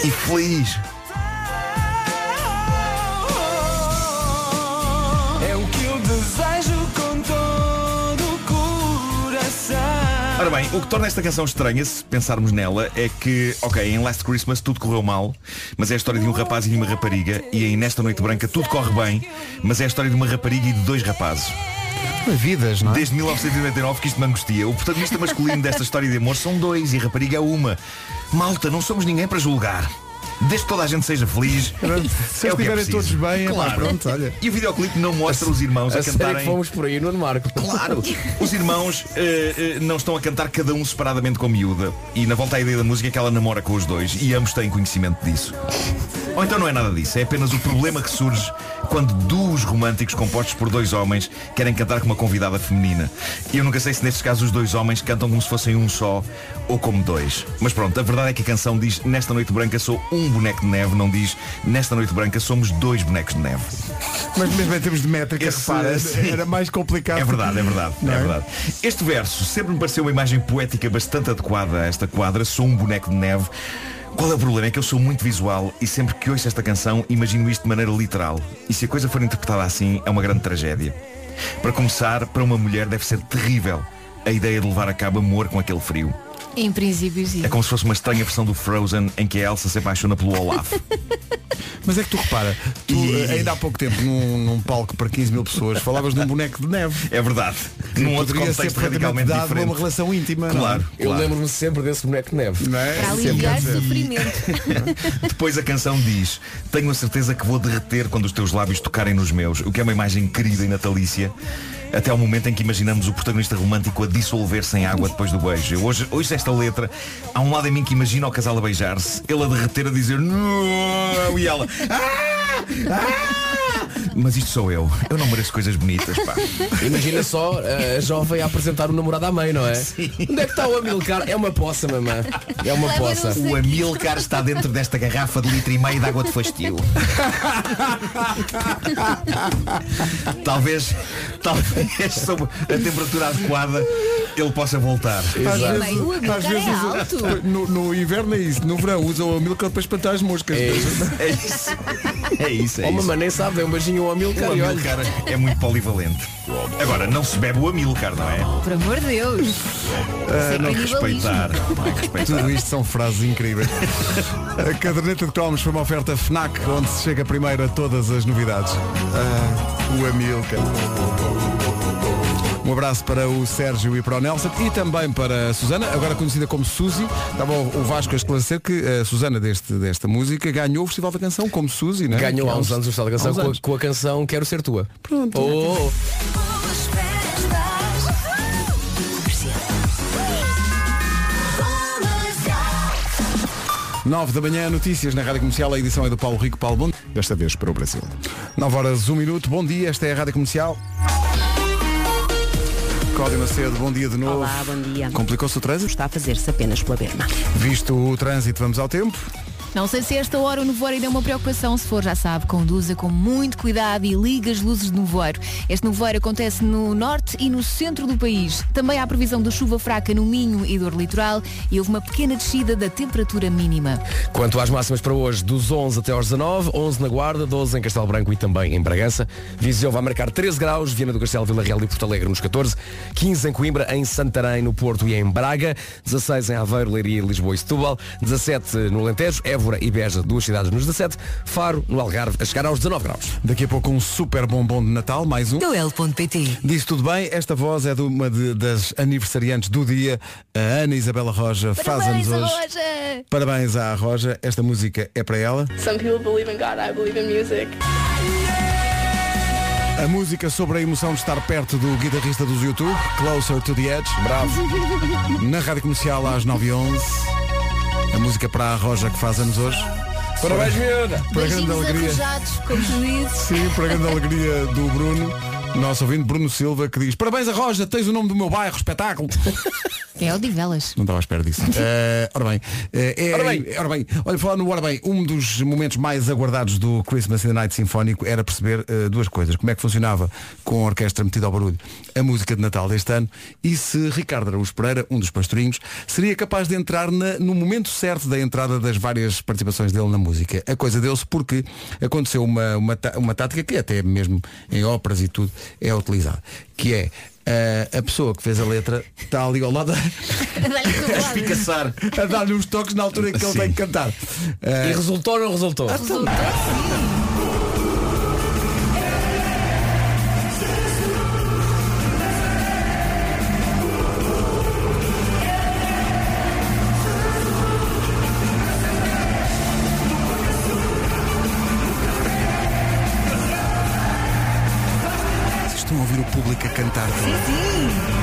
e feliz. É o que eu desejo com todo o coração. Ora bem, o que torna esta canção estranha, se pensarmos nela, é que, ok, em Last Christmas tudo correu mal, mas é a história de um rapaz e de uma rapariga, e em Nesta Noite Branca tudo corre bem, mas é a história de uma rapariga e de dois rapazes. Vidas, não é? Desde 1999 que isto me angustia. O protagonista masculino desta história de amor são dois e rapariga é uma. Malta, não somos ninguém para julgar. Desde que toda a gente seja feliz. Se é o que é estiverem preciso. todos bem, é pá, claro. pronto, olha. E o videoclipe não mostra os irmãos a, A cantarem. que fomos por aí, Nuno Marco. Claro, os irmãos eh, eh, não estão a cantar cada um separadamente com a miúda. E na volta à ideia da música é que ela namora com os dois e ambos têm conhecimento disso. Ou então não é nada disso, é apenas o problema que surge quando duos românticos compostos por dois homens querem cantar com uma convidada feminina. E eu nunca sei se nestes casos os dois homens cantam como se fossem um só ou como dois. Mas pronto, a verdade é que a canção diz Nesta noite branca sou um boneco de neve, não diz Nesta noite branca somos dois bonecos de neve. Mas mesmo em termos de métrica, Esse- repara, sim. era mais complicado. É verdade, é verdade, é é? verdade. Este verso sempre me pareceu uma imagem poética bastante adequada a esta quadra. Sou um boneco de neve. Qual é o problema? É que eu sou muito visual e sempre que ouço esta canção imagino isto de maneira literal. E se a coisa for interpretada assim, é uma grande tragédia. Para começar, para uma mulher deve ser terrível a ideia de levar a cabo amor com aquele frio. Em princípio, sim. É como se fosse uma estranha versão do Frozen em que a Elsa se apaixona pelo Olaf. Mas é que tu repara, tu eh, ainda há pouco tempo num, num palco para 15 mil pessoas falavas de um boneco de neve. É verdade. Num outro poderia ser contexto radicalmente dado diferente. uma relação íntima. não é? Claro, Eu claro. lembro-me sempre desse boneco de neve. Não é? Para aliviar sofrimento. Depois a canção diz Tenho a certeza que vou derreter quando os teus lábios tocarem nos meus O que é uma imagem querida e natalícia Até ao momento em que imaginamos o protagonista romântico a dissolver-se em água depois do beijo Eu hoje, hoje esta letra Há um lado em mim que imagina o casal a beijar-se Ele a derreter a dizer Não E ela "Ah! Ah!" Mas isto sou eu Eu não mereço coisas bonitas pá. Imagina só a jovem a apresentar o namorado à mãe, não é? Onde é que está o Amilcar? É uma poça, mamã. É uma Leva poça. O Amilcar está dentro desta garrafa de litro e meio de água de fastio Talvez Talvez sob a temperatura adequada Ele possa voltar Às É, vezes- o Amilcar às é vezes- alto. No, no inverno é isso, no verão usam a milka para espantar as moscas. É isso É isso É isso, é Oh, mamãe nem sabe, dê um beijinho ao Amilcar O. Amilcar é muito polivalente Agora, não se bebe o Amilcar, não é? Por amor de Deus. Ah, não respeitar Não é respeitar Tudo isto são frases incríveis. A caderneta de cromos foi uma oferta FNAC, onde se chega primeiro a todas as novidades. Ah, o Amilcar. Um abraço para o Sérgio e para o Nelson e também para a Susana, agora conhecida como Suzy. Estava o o Vasco a esclarecer que a Susana deste, desta música ganhou o Festival da Canção como Suzy, não é? Ganhou há uns anos o Estado da Canção com a, com a canção Quero Ser Tua. Pronto. Oh, 9 da manhã, notícias na Rádio Comercial, a edição é do Paulo Rico, Paulo Bom. Desta vez para o Brasil. 9 horas, 1 minuto, bom dia, esta é a Rádio Comercial. Cláudio Macedo, bom dia de novo. Olá, bom dia. Complicou-se o trânsito? Está a fazer-se apenas pela berma. Visto o trânsito, vamos ao tempo. Não sei se esta hora o nevoeiro ainda é uma preocupação. Se for, já sabe, conduza com muito cuidado e liga as luzes do nevoeiro. Este nevoeiro acontece no norte e no centro do país. Também há previsão de chuva fraca no Minho e dor litoral e houve uma pequena descida da temperatura mínima. Quanto às máximas para hoje, dos 11 até aos 19, 11 na Guarda, 12 em Castelo Branco e também em Bragança. Viseu vai marcar 13 graus, Viana do Castelo, Vila Real e Porto Alegre nos 14, 15 em Coimbra, em Santarém, no Porto e em Braga, 16 em Aveiro, Leiria, Lisboa e Setúbal, 17 no Alentejo, Évora e Beja, duas cidades nos 17, Faro, no Algarve, a chegar aos 19 graus. Daqui a pouco um super bombom de Natal, mais um. Disse tudo bem. Bem, esta voz é de uma de- das aniversariantes do dia, a Ana Isabela Roja, faz anos Parabéns, hoje. Roja! Parabéns à Roja, esta música é para ela. Some people believe in God, I believe in music. A música sobre a emoção de estar perto do guitarrista dos YouTube, Closer to the Edge. Bravo. Na rádio comercial às 9h11. A música para a Roja que faz anos hoje. Parabéns, miúda. Para grande Beijinhos alegria. Sim, para grande alegria do Bruno, nosso ouvinte Bruno Silva, que diz Parabéns a Roja, tens o nome do meu bairro, espetáculo. É o Divelas. Não estava à espera disso. Eh, ora bem, eh, é, Ora bem. ora bem, olha, falando no Ora bem, um dos momentos mais aguardados do Christmas in the Night Sinfónico era perceber eh, duas coisas. Como é que funcionava com a orquestra metida ao barulho a música de Natal deste ano e se Ricardo Araújo Pereira, um dos pastorinhos, seria capaz de entrar na- no momento certo da entrada das várias participações dele na música. A coisa deu-se porque aconteceu uma, uma, uma tática que até mesmo em óperas e tudo é utilizada, que é eh, a pessoa que fez a letra está ali ao lado A espicaçar. a dar-lhe uns toques na altura em que ele Sim. tem que cantar. E resultou ou não resultou? Vocês público a cantar.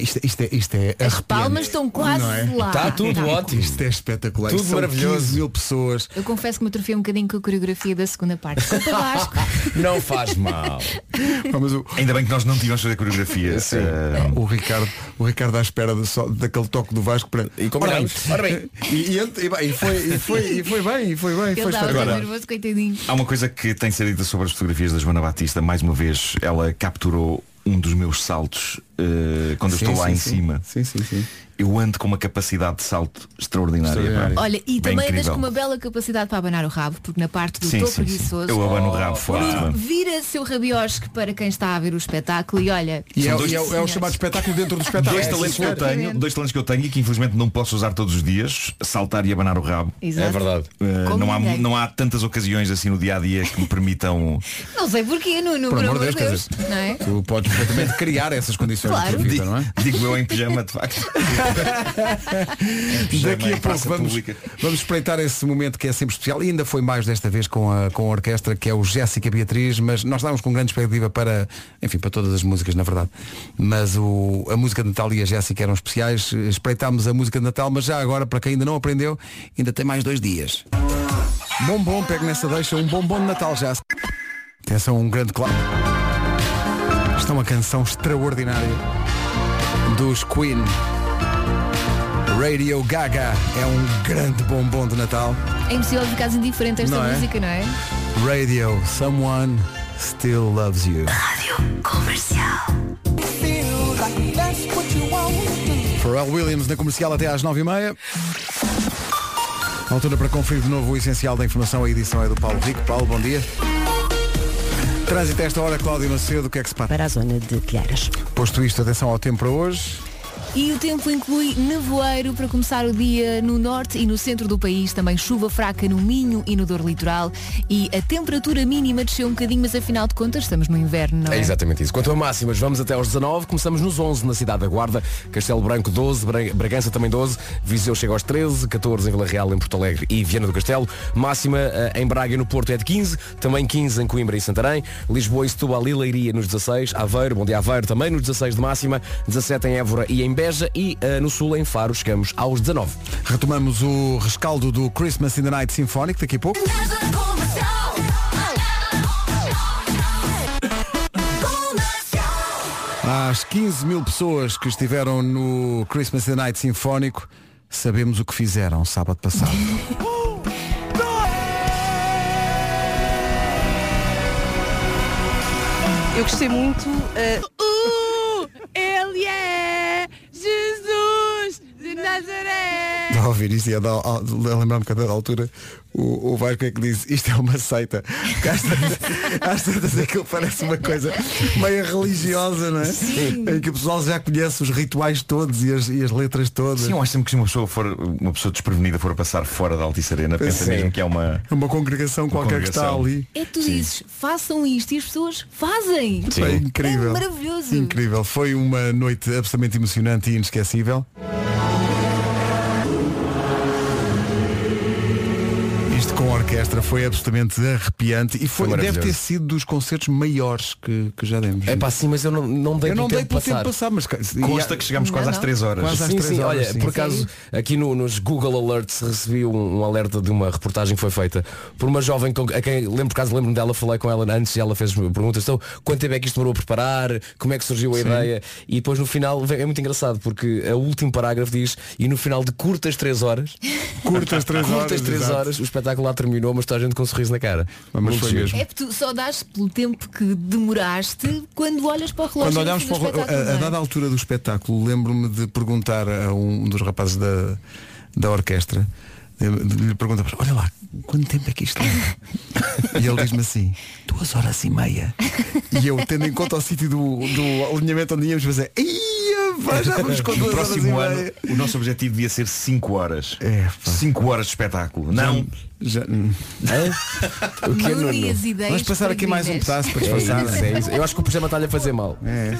Bem, isto, isto é, isto é As arrepiante, palmas estão quase não é? lá. Está tudo ótimo. Isto é espetacular. Tudo São maravilhoso. 15 mil pessoas. Eu confesso que me atrofiei um bocadinho com a coreografia da segunda parte. Vasco. Não faz mal. Mas o, Ainda bem que nós não tivemos fazer coreografia. Eh, o Ricardo, o Ricardo à espera de só, daquele toque do Vasco para. E combinamos. Ora Ora bem. bem. E, e, ent- e bem, e foi, e, foi, e foi bem, e foi bem. Ele Foi estava espetacular. tão nervoso, coitadinho. Há uma coisa que tem sido dita sobre as fotografias da Joana Batista. Mais uma vez, ela capturou um dos meus saltos eh, quando Sim, eu estou lá sim, em sim. cima. Sim, sim, sim. Eu ando com uma capacidade de salto extraordinária. Extraordinária. Olha, e Bem também andas incrível. com uma bela capacidade para abanar o rabo, porque na parte do Sim, topo sim, sim. preguiçoso. Eu abano o rabo forte. Vira seu rabiosque para quem está a ver o espetáculo e olha. E é, dois- e é o- é o chamado espetáculo dentro do espetáculo. Dois É, talentos que eu tenho, dois talentos que eu tenho e que infelizmente não posso usar todos os dias, saltar e abanar o rabo. Exato. É verdade. Como não, há, não há tantas ocasiões assim no dia a dia que me permitam Não sei porquê, Nuno, Por por amor de de Deus, Deus. Não é? Tu podes perfeitamente criar essas condições Claro. vida, não é? digo eu em pijama de facto. Pijama Daqui a pouco vamos, pública. vamos espreitar esse momento que é sempre especial e ainda foi mais desta vez com a, com a orquestra que é o Jéssica Beatriz, mas nós estávamos com grande expectativa para, enfim, para todas as músicas na verdade. Mas o, a música de Natal e a Jéssica eram especiais, espreitámos a música de Natal, mas já agora, para quem ainda não aprendeu, ainda tem mais dois dias. Bombom, pego nessa deixa, um bombom de Natal já. Atenção, um grande clássico. Esta é uma canção extraordinária dos Queen. Radio Gaga é um grande bombom de Natal. É impossível ficares indiferente a esta Não é? música, não é? Radio, someone still loves you. Pharrell Williams na comercial até às 9h30. Altura para conferir de novo o essencial da informação. A edição é do Paulo Rico. Paulo, bom dia. Trânsito a esta hora, Cláudio Macedo, o que é que se passa? Para a zona de Telheiras. Posto isto, atenção ao tempo para hoje. E o tempo inclui nevoeiro para começar o dia no norte e no centro do país, também chuva fraca no Minho e no Dor Litoral. E a temperatura mínima desceu um bocadinho, mas afinal de contas estamos no inverno, não é? É exatamente isso. Quanto a máximas, vamos até aos 19. Começamos nos 11 na cidade da Guarda, Castelo Branco 12, Bra- Bragança também 12, Viseu chega aos 13, 14 em Vila Real, em Porto Alegre e Viana do Castelo. Máxima eh, em Braga e no Porto é de 15, também 15 em Coimbra e Santarém, Lisboa e Setúbal e Leiria nos 16, Aveiro, Bom Dia Aveiro também nos 16 de máxima, 17 em Évora e em Beja e eh, no Sul em Faro chegamos aos 19. Retomamos o rescaldo do Christmas in the Night Symphonic daqui a pouco. Às 15 mil pessoas que estiveram no Christmas in the Night Sinfónico, sabemos o que fizeram sábado passado. Eu gostei muito. eh, Uh, ele é Nazaré. estava a ouvir isto e a, dar- a, a lembrar-me que a dada altura o, o Vasco é que disse isto é uma seita. Porque às tantas, às tantas aquilo parece uma coisa meio religiosa, não é? Sim. Em que o pessoal já conhece os rituais todos e as, e as letras todas. Sim, eu acho sempre que se uma pessoa for uma pessoa desprevenida for a passar fora da Altice Arena, pensa Sim. mesmo que é uma, É uma congregação qualquer que está congregação. ali. É que tu dizes, façam isto e as pessoas fazem. É incrível. É maravilhoso. Incrível. Foi uma noite absolutamente emocionante e inesquecível. Com a orquestra foi absolutamente arrepiante e foi, Foi deve maravilhoso. ter sido dos concertos maiores que, que já demos. É pá, sim, mas eu não, não dei Eu não dei tempo pelo tempo passar. mas Consta que chegamos quase às três horas. Quase às sim, três sim, horas, olha, sim. por acaso aqui no- nos Google Alerts recebi um, um alerta de uma reportagem que foi feita por uma jovem com, a quem lembro por acaso lembro dela, falei com ela antes e ela fez perguntas, então quanto tempo é que isto demorou a preparar, como é que surgiu a Sim. ideia e depois no final vem- é muito engraçado porque o último parágrafo diz e no final de curtas três horas Curtas três horas, curtas três exato. horas o espetáculo lá terminou, mas toda a gente com um sorriso na cara. Mas Muito foi giro. mesmo. É que tu só dás pelo tempo que demoraste quando olhas para o relógio. Quando olhámos para o, espetáculo, a, a é? dada altura do espetáculo, lembro-me de perguntar a um dos rapazes da, da orquestra, de, de lhe perguntar, olha lá, quanto tempo é que isto leva? e ele diz-me assim, duas horas e meia. E eu, tendo em conta o sítio do, do alinhamento onde íamos fazer, ia, pá, já vamos com no duas horas e próximo ano meia." o nosso objetivo devia ser 5 horas. É, 5 horas de espetáculo. Não. Já, O que é, Nuno Nuno? as ideias Vamos passar aqui mais um pedaço para É disfarçar. é isso. Eu acho que o pijama está-lhe a fazer mal. É.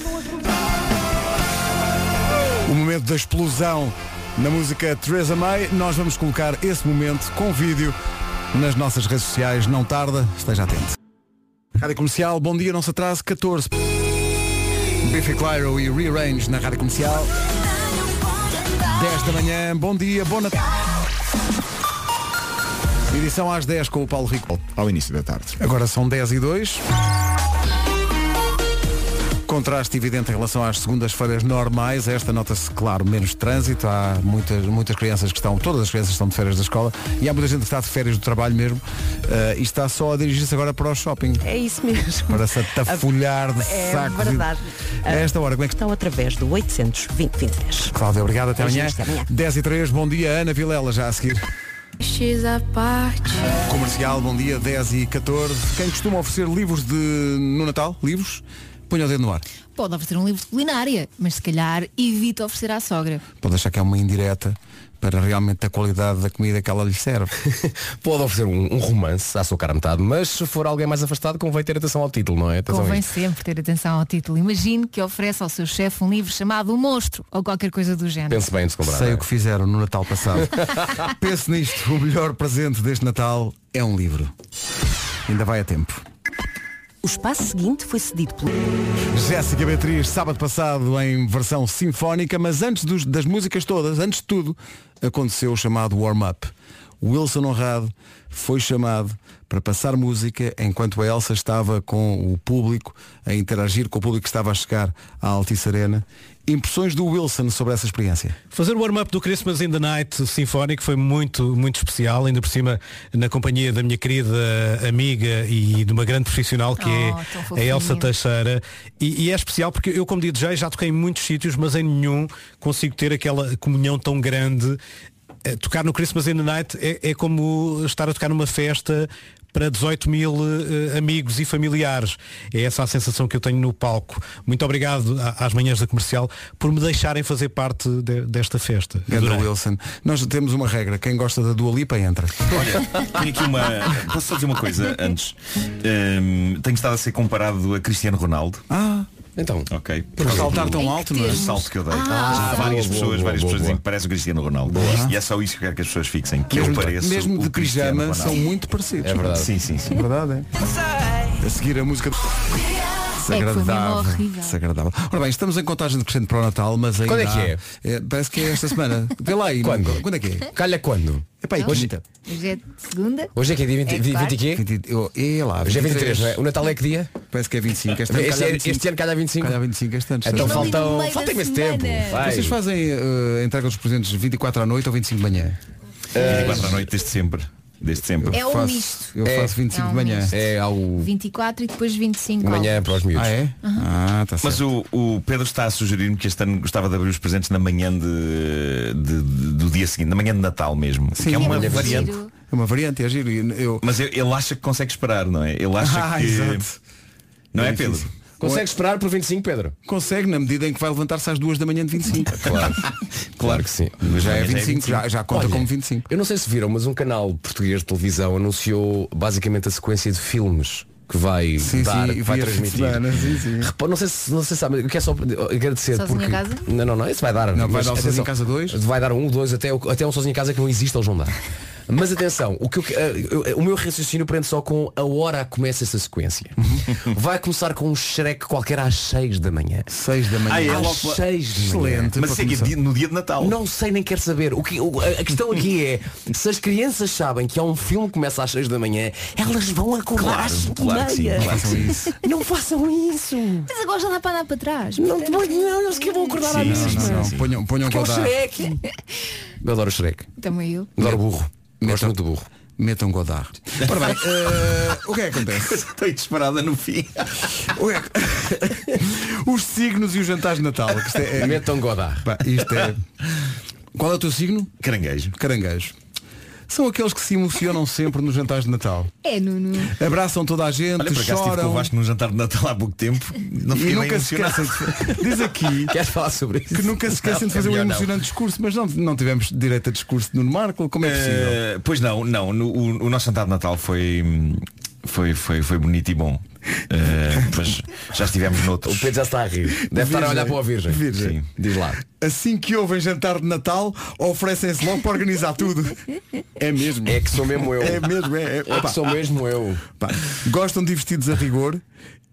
O momento da explosão na música Theresa May, nós vamos colocar esse momento com vídeo nas nossas redes sociais. Não tarda, esteja atento. Rádio Comercial, bom dia, não se atrase, 14. Biffy Clyro e Rearrange na Rádio Comercial. 10 da manhã, bom dia, bom Natal. Edição às 10 com o Paulo Rico. Ao início da tarde. Agora são 10 e 2. Contraste evidente em relação às segundas-feiras normais. Esta nota-se, claro, menos trânsito. Há muitas, muitas crianças que estão, todas as crianças estão de férias da escola e há muita gente que está de férias do trabalho mesmo eh, e está só a dirigir-se agora para o shopping. É isso mesmo. Para se atafolhar de É sacos. e- verdade. A esta hora, como é que Estão através do 820 23. Cláudia, obrigado. Até amanhã. Até amanhã. 10 e 3, bom dia. Ana Vilela, já a seguir. X à parte. Comercial, bom dia, 10 e 14. Quem costuma oferecer livros de no Natal? Livros? Ponha o dedo no ar. Pode oferecer um livro de culinária, mas se calhar evita oferecer à sogra. Pode achar que é uma indireta para realmente a qualidade da comida que ela lhe serve. Pode oferecer um, um romance à sua cara metade, mas se for alguém mais afastado, convém ter atenção ao título, não é? Atenção Convém sempre ter atenção ao título. Imagine que oferece ao seu chefe um livro chamado O Monstro ou qualquer coisa do género. Pense bem de se comprar. Sei é? o que fizeram no Natal passado. Pense nisto, o melhor presente deste Natal é um livro. Ainda vai a tempo. O espaço seguinte foi cedido pelo. Jéssica Beatriz, sábado passado em versão sinfónica, mas antes dos- das músicas todas, antes de tudo, aconteceu o chamado warm-up. Wilson Honrado foi chamado para passar música enquanto a Elsa estava com o público, a interagir com o público que estava a chegar à Altice Arena. Impressões do Wilson sobre essa experiência. Fazer o warm-up do Christmas in the Night Sinfónico foi muito, muito especial, ainda por cima na companhia da minha querida amiga e de uma grande profissional que Oh, é a. Elsa Teixeira. E, e é especial porque eu, como DJ, já toquei em muitos sítios, mas em nenhum consigo ter aquela comunhão tão grande. Eh, Tocar no Christmas in the Night é, é como estar a tocar numa festa para 18 mil eh, amigos e familiares. É essa a sensação que eu tenho no palco. Muito obrigado à- às manhãs da comercial por me deixarem fazer parte de- desta festa. Adorei. Wilson. Nós temos uma regra, quem gosta da Dua Lipa entra. Olha, tenho aqui uma. Posso só dizer uma coisa antes? Hum, tenho estado a ser comparado a Cristiano Ronaldo. Ah, Então. Ok. por saltar tão alto, não é? O salto que eu dei. Ah, Há várias boa, pessoas, boa, várias boa, pessoas dizem que parece o Cristiano Ronaldo. E é só isso que eu quero que as pessoas fixem. Que Mesmo, eu pareço mesmo o de pijama são muito parecidos. É verdade. Sim, sim, sim. É verdade, é. A seguir a música. É mesmo horrível. Desagradável. Ora bem, estamos em contagem decrescente para o Natal, mas ainda Quando é que há- é? Parece que é esta semana. Vê lá aí. Quando? Quando é que é? Calha quando? Epá, aí, Hoje- quinta. Hoje é segunda. Hoje é que é dia 20, É di- quarta. 20 quê? 20, eu, é lá, Hoje é 23, não é? O Natal é que dia? Parece que é 25. Este ano, Este, calhar é- 25. este ano calha 25. Calhar 25 este ano. Então faltam, falta imenso tempo. Vai. Vocês fazem a entrega dos presentes 24 à noite ou 25 de manhã? 24 à noite desde sempre. Desde sempre. É um misto. Eu faço 25 É um de manhã. misto. É ao 24 e depois 25. Manhã para os miúdos. Ah, é? Ah, tá Mas certo. o, o Pedro está a sugerir-me que este ano gostava de abrir os presentes na manhã de, de- de- do dia seguinte, na manhã de Natal mesmo. Sim, que é uma é variante. giro. É uma variante, é giro. E Eu... Mas ele ele acha que consegue esperar, não é? Ele acha Ah, que. exato. Não é, É Pedro? difícil. Consegue esperar por 25, Pedro? Consegue, na medida em que vai levantar-se às duas da manhã de 25. Claro. claro que sim. Mas já é Amanhã já é 25, já, já conta Olha, como 25. Eu não sei se viram, mas um canal português de televisão anunciou basicamente a sequência de filmes que vai Sim, dar, sim, que vai transmitir. semana, sim, Não sei se não sei se sabe, eu quero só agradecer Sozinho porque em casa? não, não, não, isso vai dar. Não, vai dar o Sozinho em Casa dois? Vai dar um, dois, até, até um sozinho em casa que não existe, eles vão dar. Mas atenção, o, que eu, eh, eu- o meu raciocínio prende só com a hora que começa essa sequência. Vai começar com um Shrek qualquer às 6 da manhã. 6 da manhã. Ah, é às logo pela- 6 de manhã. Excelente. Mas isso é que é no dia de Natal. Não sei nem quero saber. O que, o- a questão aqui é, se as crianças sabem que há um filme que começa às 6 da manhã, elas vão acordar Claro, às 5 claro que sim, meia. claro que sim. Não façam isso. Mas agora já dá para andar para trás. Não, não, não eles que vão acordar à Sim, mesma. Não, não, sim. ponham, ponham Que é o Godard. Shrek. Eu adoro o Shrek. Também eu. Adoro o burro. Gosto muito do burro. Metam Godard. Ora bem, eh, o que é que acontece? Estou disparada no fim. O que é que- Os signos e os jantares de Natal. que Isto é, é- Metam Godard. pá, isto é... Qual é o teu signo? Caranguejo. Caranguejo. São aqueles que se emocionam sempre nos jantares de Natal. É, Nuno. Abraçam toda a gente, Olha, por acaso estive com o choram. Vasco num jantar de Natal há pouco tempo. Não E bem nunca se emocionado. esquecem de... Diz aqui Queres falar sobre isso? que nunca se esquecem de fazer é um melhor não. emocionante discurso, mas não, não tivemos direito a discurso de Nuno Marco. Como é possível? Eh, pois não, não. No- o, o nosso jantar de Natal foi, hum, foi, foi, foi bonito e bom. Eh, mas já estivemos noutros. O Pedro já está a rir. Deve estar a olhar para a Virgem. Virgem. Sim. Diz lá. Assim que ouvem jantar de Natal, oferecem-se logo para organizar tudo. É mesmo. É que sou mesmo eu. É mesmo, é. é. É que sou mesmo eu. pá, gostam de vestidos a rigor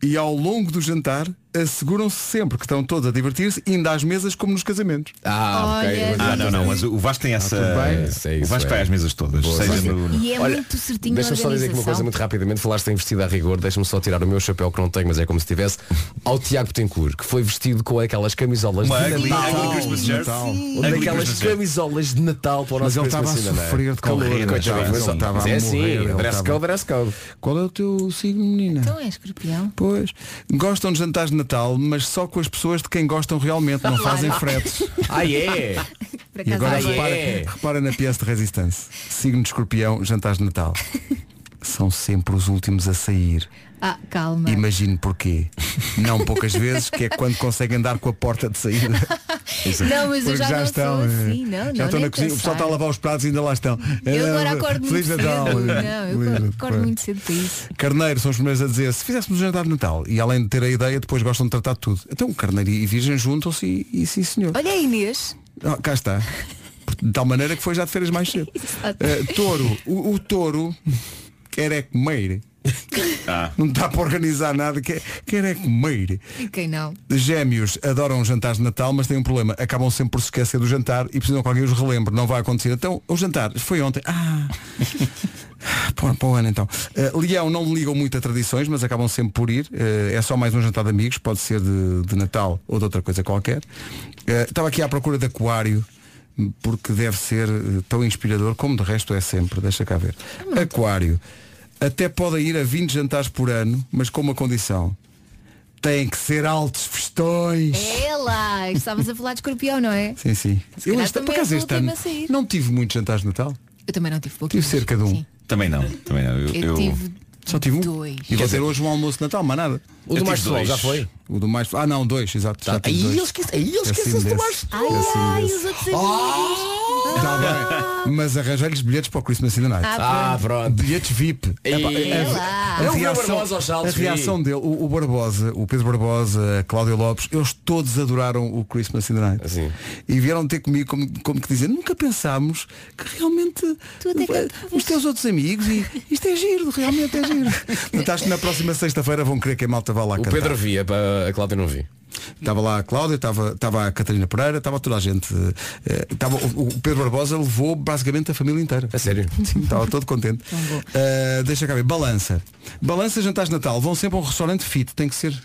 e ao longo do jantar asseguram-se sempre que estão todos a divertir-se, ainda às mesas como nos casamentos. Ah, ok. Olha, Ah, não, não, mas o Vasco tem essa. tudo bem. É o isso, Vasco é. vai às mesas todas. Boa, seja no, E é Olha, muito certinho Deixa-me na só dizer aqui uma coisa organização. muito rapidamente. Falaste em vestido a rigor. Deixa-me só tirar o meu chapéu que não tenho, mas é como se tivesse. Ao Tiago Betancourt, que foi vestido com aquelas camisolas Uma de ugly, Natal. ugly Christmas shirt. Natal. Ou Ugly daquelas Christmas shirt. camisolas de Natal para o Mas nosso ele estava a Christmas sofrer de calor. Coitadinho, mas ele estava Mas a é assim, morrer, ele dress estava- code, dress code. Qual é o teu signo, menina? Então é escorpião. Pois, gostam de jantares de Natal, mas só com as pessoas de quem gostam realmente, não fazem fretes. Ah, é? E agora Ah, é. repara, é? repara na pièce de resistência. Signo de escorpião, jantares de Natal. São sempre os últimos a sair. Ah, calma. Imagino porquê. Não poucas vezes, que é quando conseguem andar com a porta de saída. Não, mas eu Porque já, não estão, sou eh, assim. Não, já não, estão nem na cozinha, o pessoal está a pensar. lavar os pratos e ainda lá estão. Eu agora Eh, acordo Feliz muito Natal. cedo. Não, eu Feliz acordo muito cedo para isso. Carneiro são os primeiros a dizer se fizéssemos um jantar de Natal e além de ter a ideia depois gostam de tratar de tudo. Então Carneiro e Virgem juntam-se e, e sim senhor. Olha a Inês. Ah, cá está. De tal maneira que foi já de férias mais cedo. Eh, touro. O, o touro quer é comer. Ah. Não está para organizar nada, quer, quer é comer. E quem não? Gêmeos adoram jantares de Natal, mas têm um problema. Acabam sempre por se esquecer do jantar e precisam que alguém os relembre. Não vai acontecer. Então, o jantar foi ontem. Ah! Para, para o ano então. Eh, Leão não ligam muito a tradições, mas acabam sempre por ir. Eh, é só mais um jantar de amigos, pode ser de, de Natal ou de outra coisa qualquer. Eh, estava aqui à procura de aquário, porque deve ser tão inspirador como de resto é sempre. Deixa cá ver. Aquário. Até podem ir a 20 jantares por ano, mas com uma condição. Têm que ser altos festões. É lá. Estavas a falar de escorpião, não é? Sim, sim. Se Eu este, por também acaso este ano não tive muitos jantares de Natal. Eu também não tive pouquinho. Tive cerca de um. Também não. Também não. Eu, Eu eu- tive Só tive um. dois. E vou ter hoje um almoço de Natal, mas nada. O do mais dois. já foi? O do mais. Ah não, dois, exato. Já Aí dois. eles esquecem- aí eles Assim do mais Ai, Assim ai, desse. os outros amigos. Tá bem. Mas arranjei-lhes bilhetes para o Christmas in the Night. Ah, Ah, pronto. Bilhetes VIP. Epá, é a- lá. a, Eu reação, a reação dele, o, o Barbosa, o Pedro Barbosa, a Cláudia Lopes, eles todos adoraram o Christmas in the Night. Assim. E vieram ter comigo como, como que dizer, nunca pensámos que realmente Tu até eh, os teus outros amigos e isto é giro, realmente é giro. Portanto, acho que na próxima sexta-feira vão querer que a malta vá lá O cantar. Pedro via, para a Cláudia não vi. Estava lá a Cláudia, estava, estava a Catarina Pereira, estava toda a gente. eh, estava, o Pedro Barbosa levou basicamente a família inteira. A sério? Sim, estava todo contente. Eh, deixa cá ver. Balança. Balança jantares de Natal. Vão sempre a um restaurante fit. Tem que ser.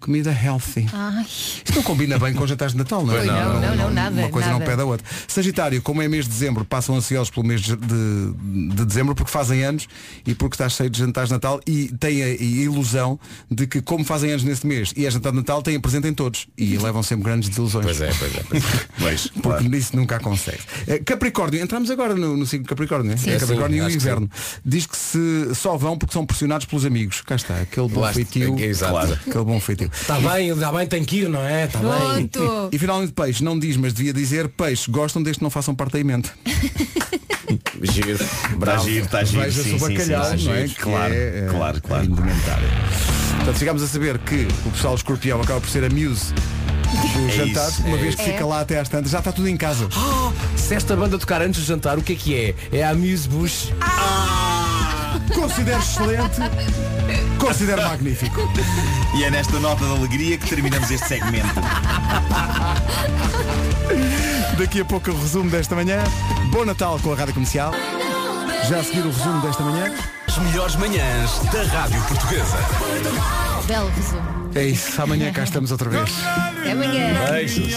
Comida healthy. Ai. Isto não combina bem com jantares de Natal, não é? Pois não, não, não, nada, Uma coisa não nada. pede a outra. Sagitário, como é mês de dezembro, passam ansiosos pelo mês de, de dezembro porque fazem anos e porque está cheio de jantares de Natal e têm a, ilusão de que, como fazem anos neste mês e é jantar de Natal, têm presente em todos e levam sempre grandes desilusões. Pois é, pois é. Pois é. Pois, Porque nisso nunca acontece. Eh, Capricórnio, entramos agora no, no signo de Capricórnio, né? Sim. É Capricórnio Sim, e o inverno. Diz que se só vão porque são pressionados pelos amigos. Cá está, aquele bom está, feitio. exato. Claro. Aquele bom feitio. Está bem, está bem, tem que ir, não é? Está bem. Pronto. E finalmente peixe, não diz, mas devia dizer peixe, gostam desde que não façam parte da emenda. Giro. Está Bravo. giro, está giro. Veja-se sim, o sim, bacalhau, sim, não é? giro. Que Claro, é, eh, claro, claro. Indumentária. Portanto, chegamos a saber que o pessoal do escorpião acaba por ser a muse do É jantar, isso, uma é vez que isso. fica lá até às tantas, já está tudo em casa. Oh, se esta banda tocar antes do jantar, o que é que é? É a Muse Bush. Considero excelente, considero magnífico. E é nesta nota de alegria que terminamos este segmento. Daqui a pouco o resumo desta manhã. Bom Natal com a Rádio Comercial. Já a seguir o resumo desta manhã. As melhores manhãs da Rádio Portuguesa. Belo resumo. É isso, amanhã cá estamos outra vez. Até amanhã. Beijos.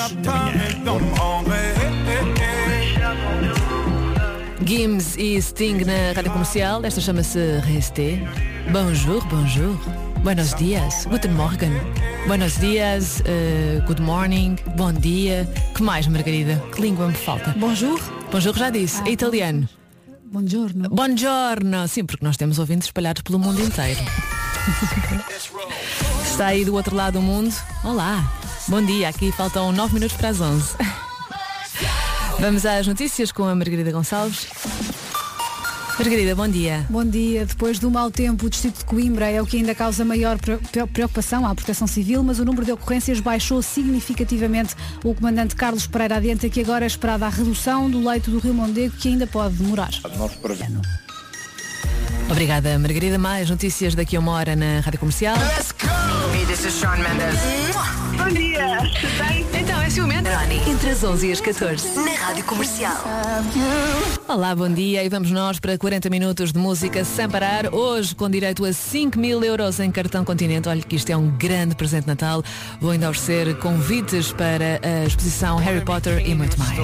Gims e Sting na rádio comercial. Esta chama-se Resté. Bonjour, bonjour. Buenos dias. Guten Morgen. Buenos dias. eh, good morning. Bom dia. Que mais, Margarida? Que língua me falta? Bonjour. Bonjour já disse. É italiano. Buongiorno. Buongiorno. Sim, porque nós temos ouvintes espalhados pelo mundo inteiro. Está aí do outro lado do mundo. Olá. Bom dia. Aqui faltam 9 minutos para as 11. Vamos às notícias com a Margarida Gonçalves. Margarida, bom dia. Bom dia. Depois do mau tempo, o distrito de Coimbra é o que ainda causa maior pre- pre- preocupação à proteção civil, mas o número de ocorrências baixou significativamente. O comandante Carlos Pereira adianta que agora é esperada a redução do leito do Rio Mondego, que ainda pode demorar. Obrigada, Margarida. Mais notícias daqui a uma hora na Rádio Comercial. Hey, this is Shawn Mendes. Bom dia, tudo bem? Então, é ciumento? Entre as 11 e as 14, na Rádio Comercial. Olá, bom dia e vamos nós para 40 minutos de música sem parar. Hoje com direito a 5 mil euros em cartão continente. Olha que isto é um grande presente de Natal. Vou ainda oferecer convites para a exposição Harry Potter e muito mais.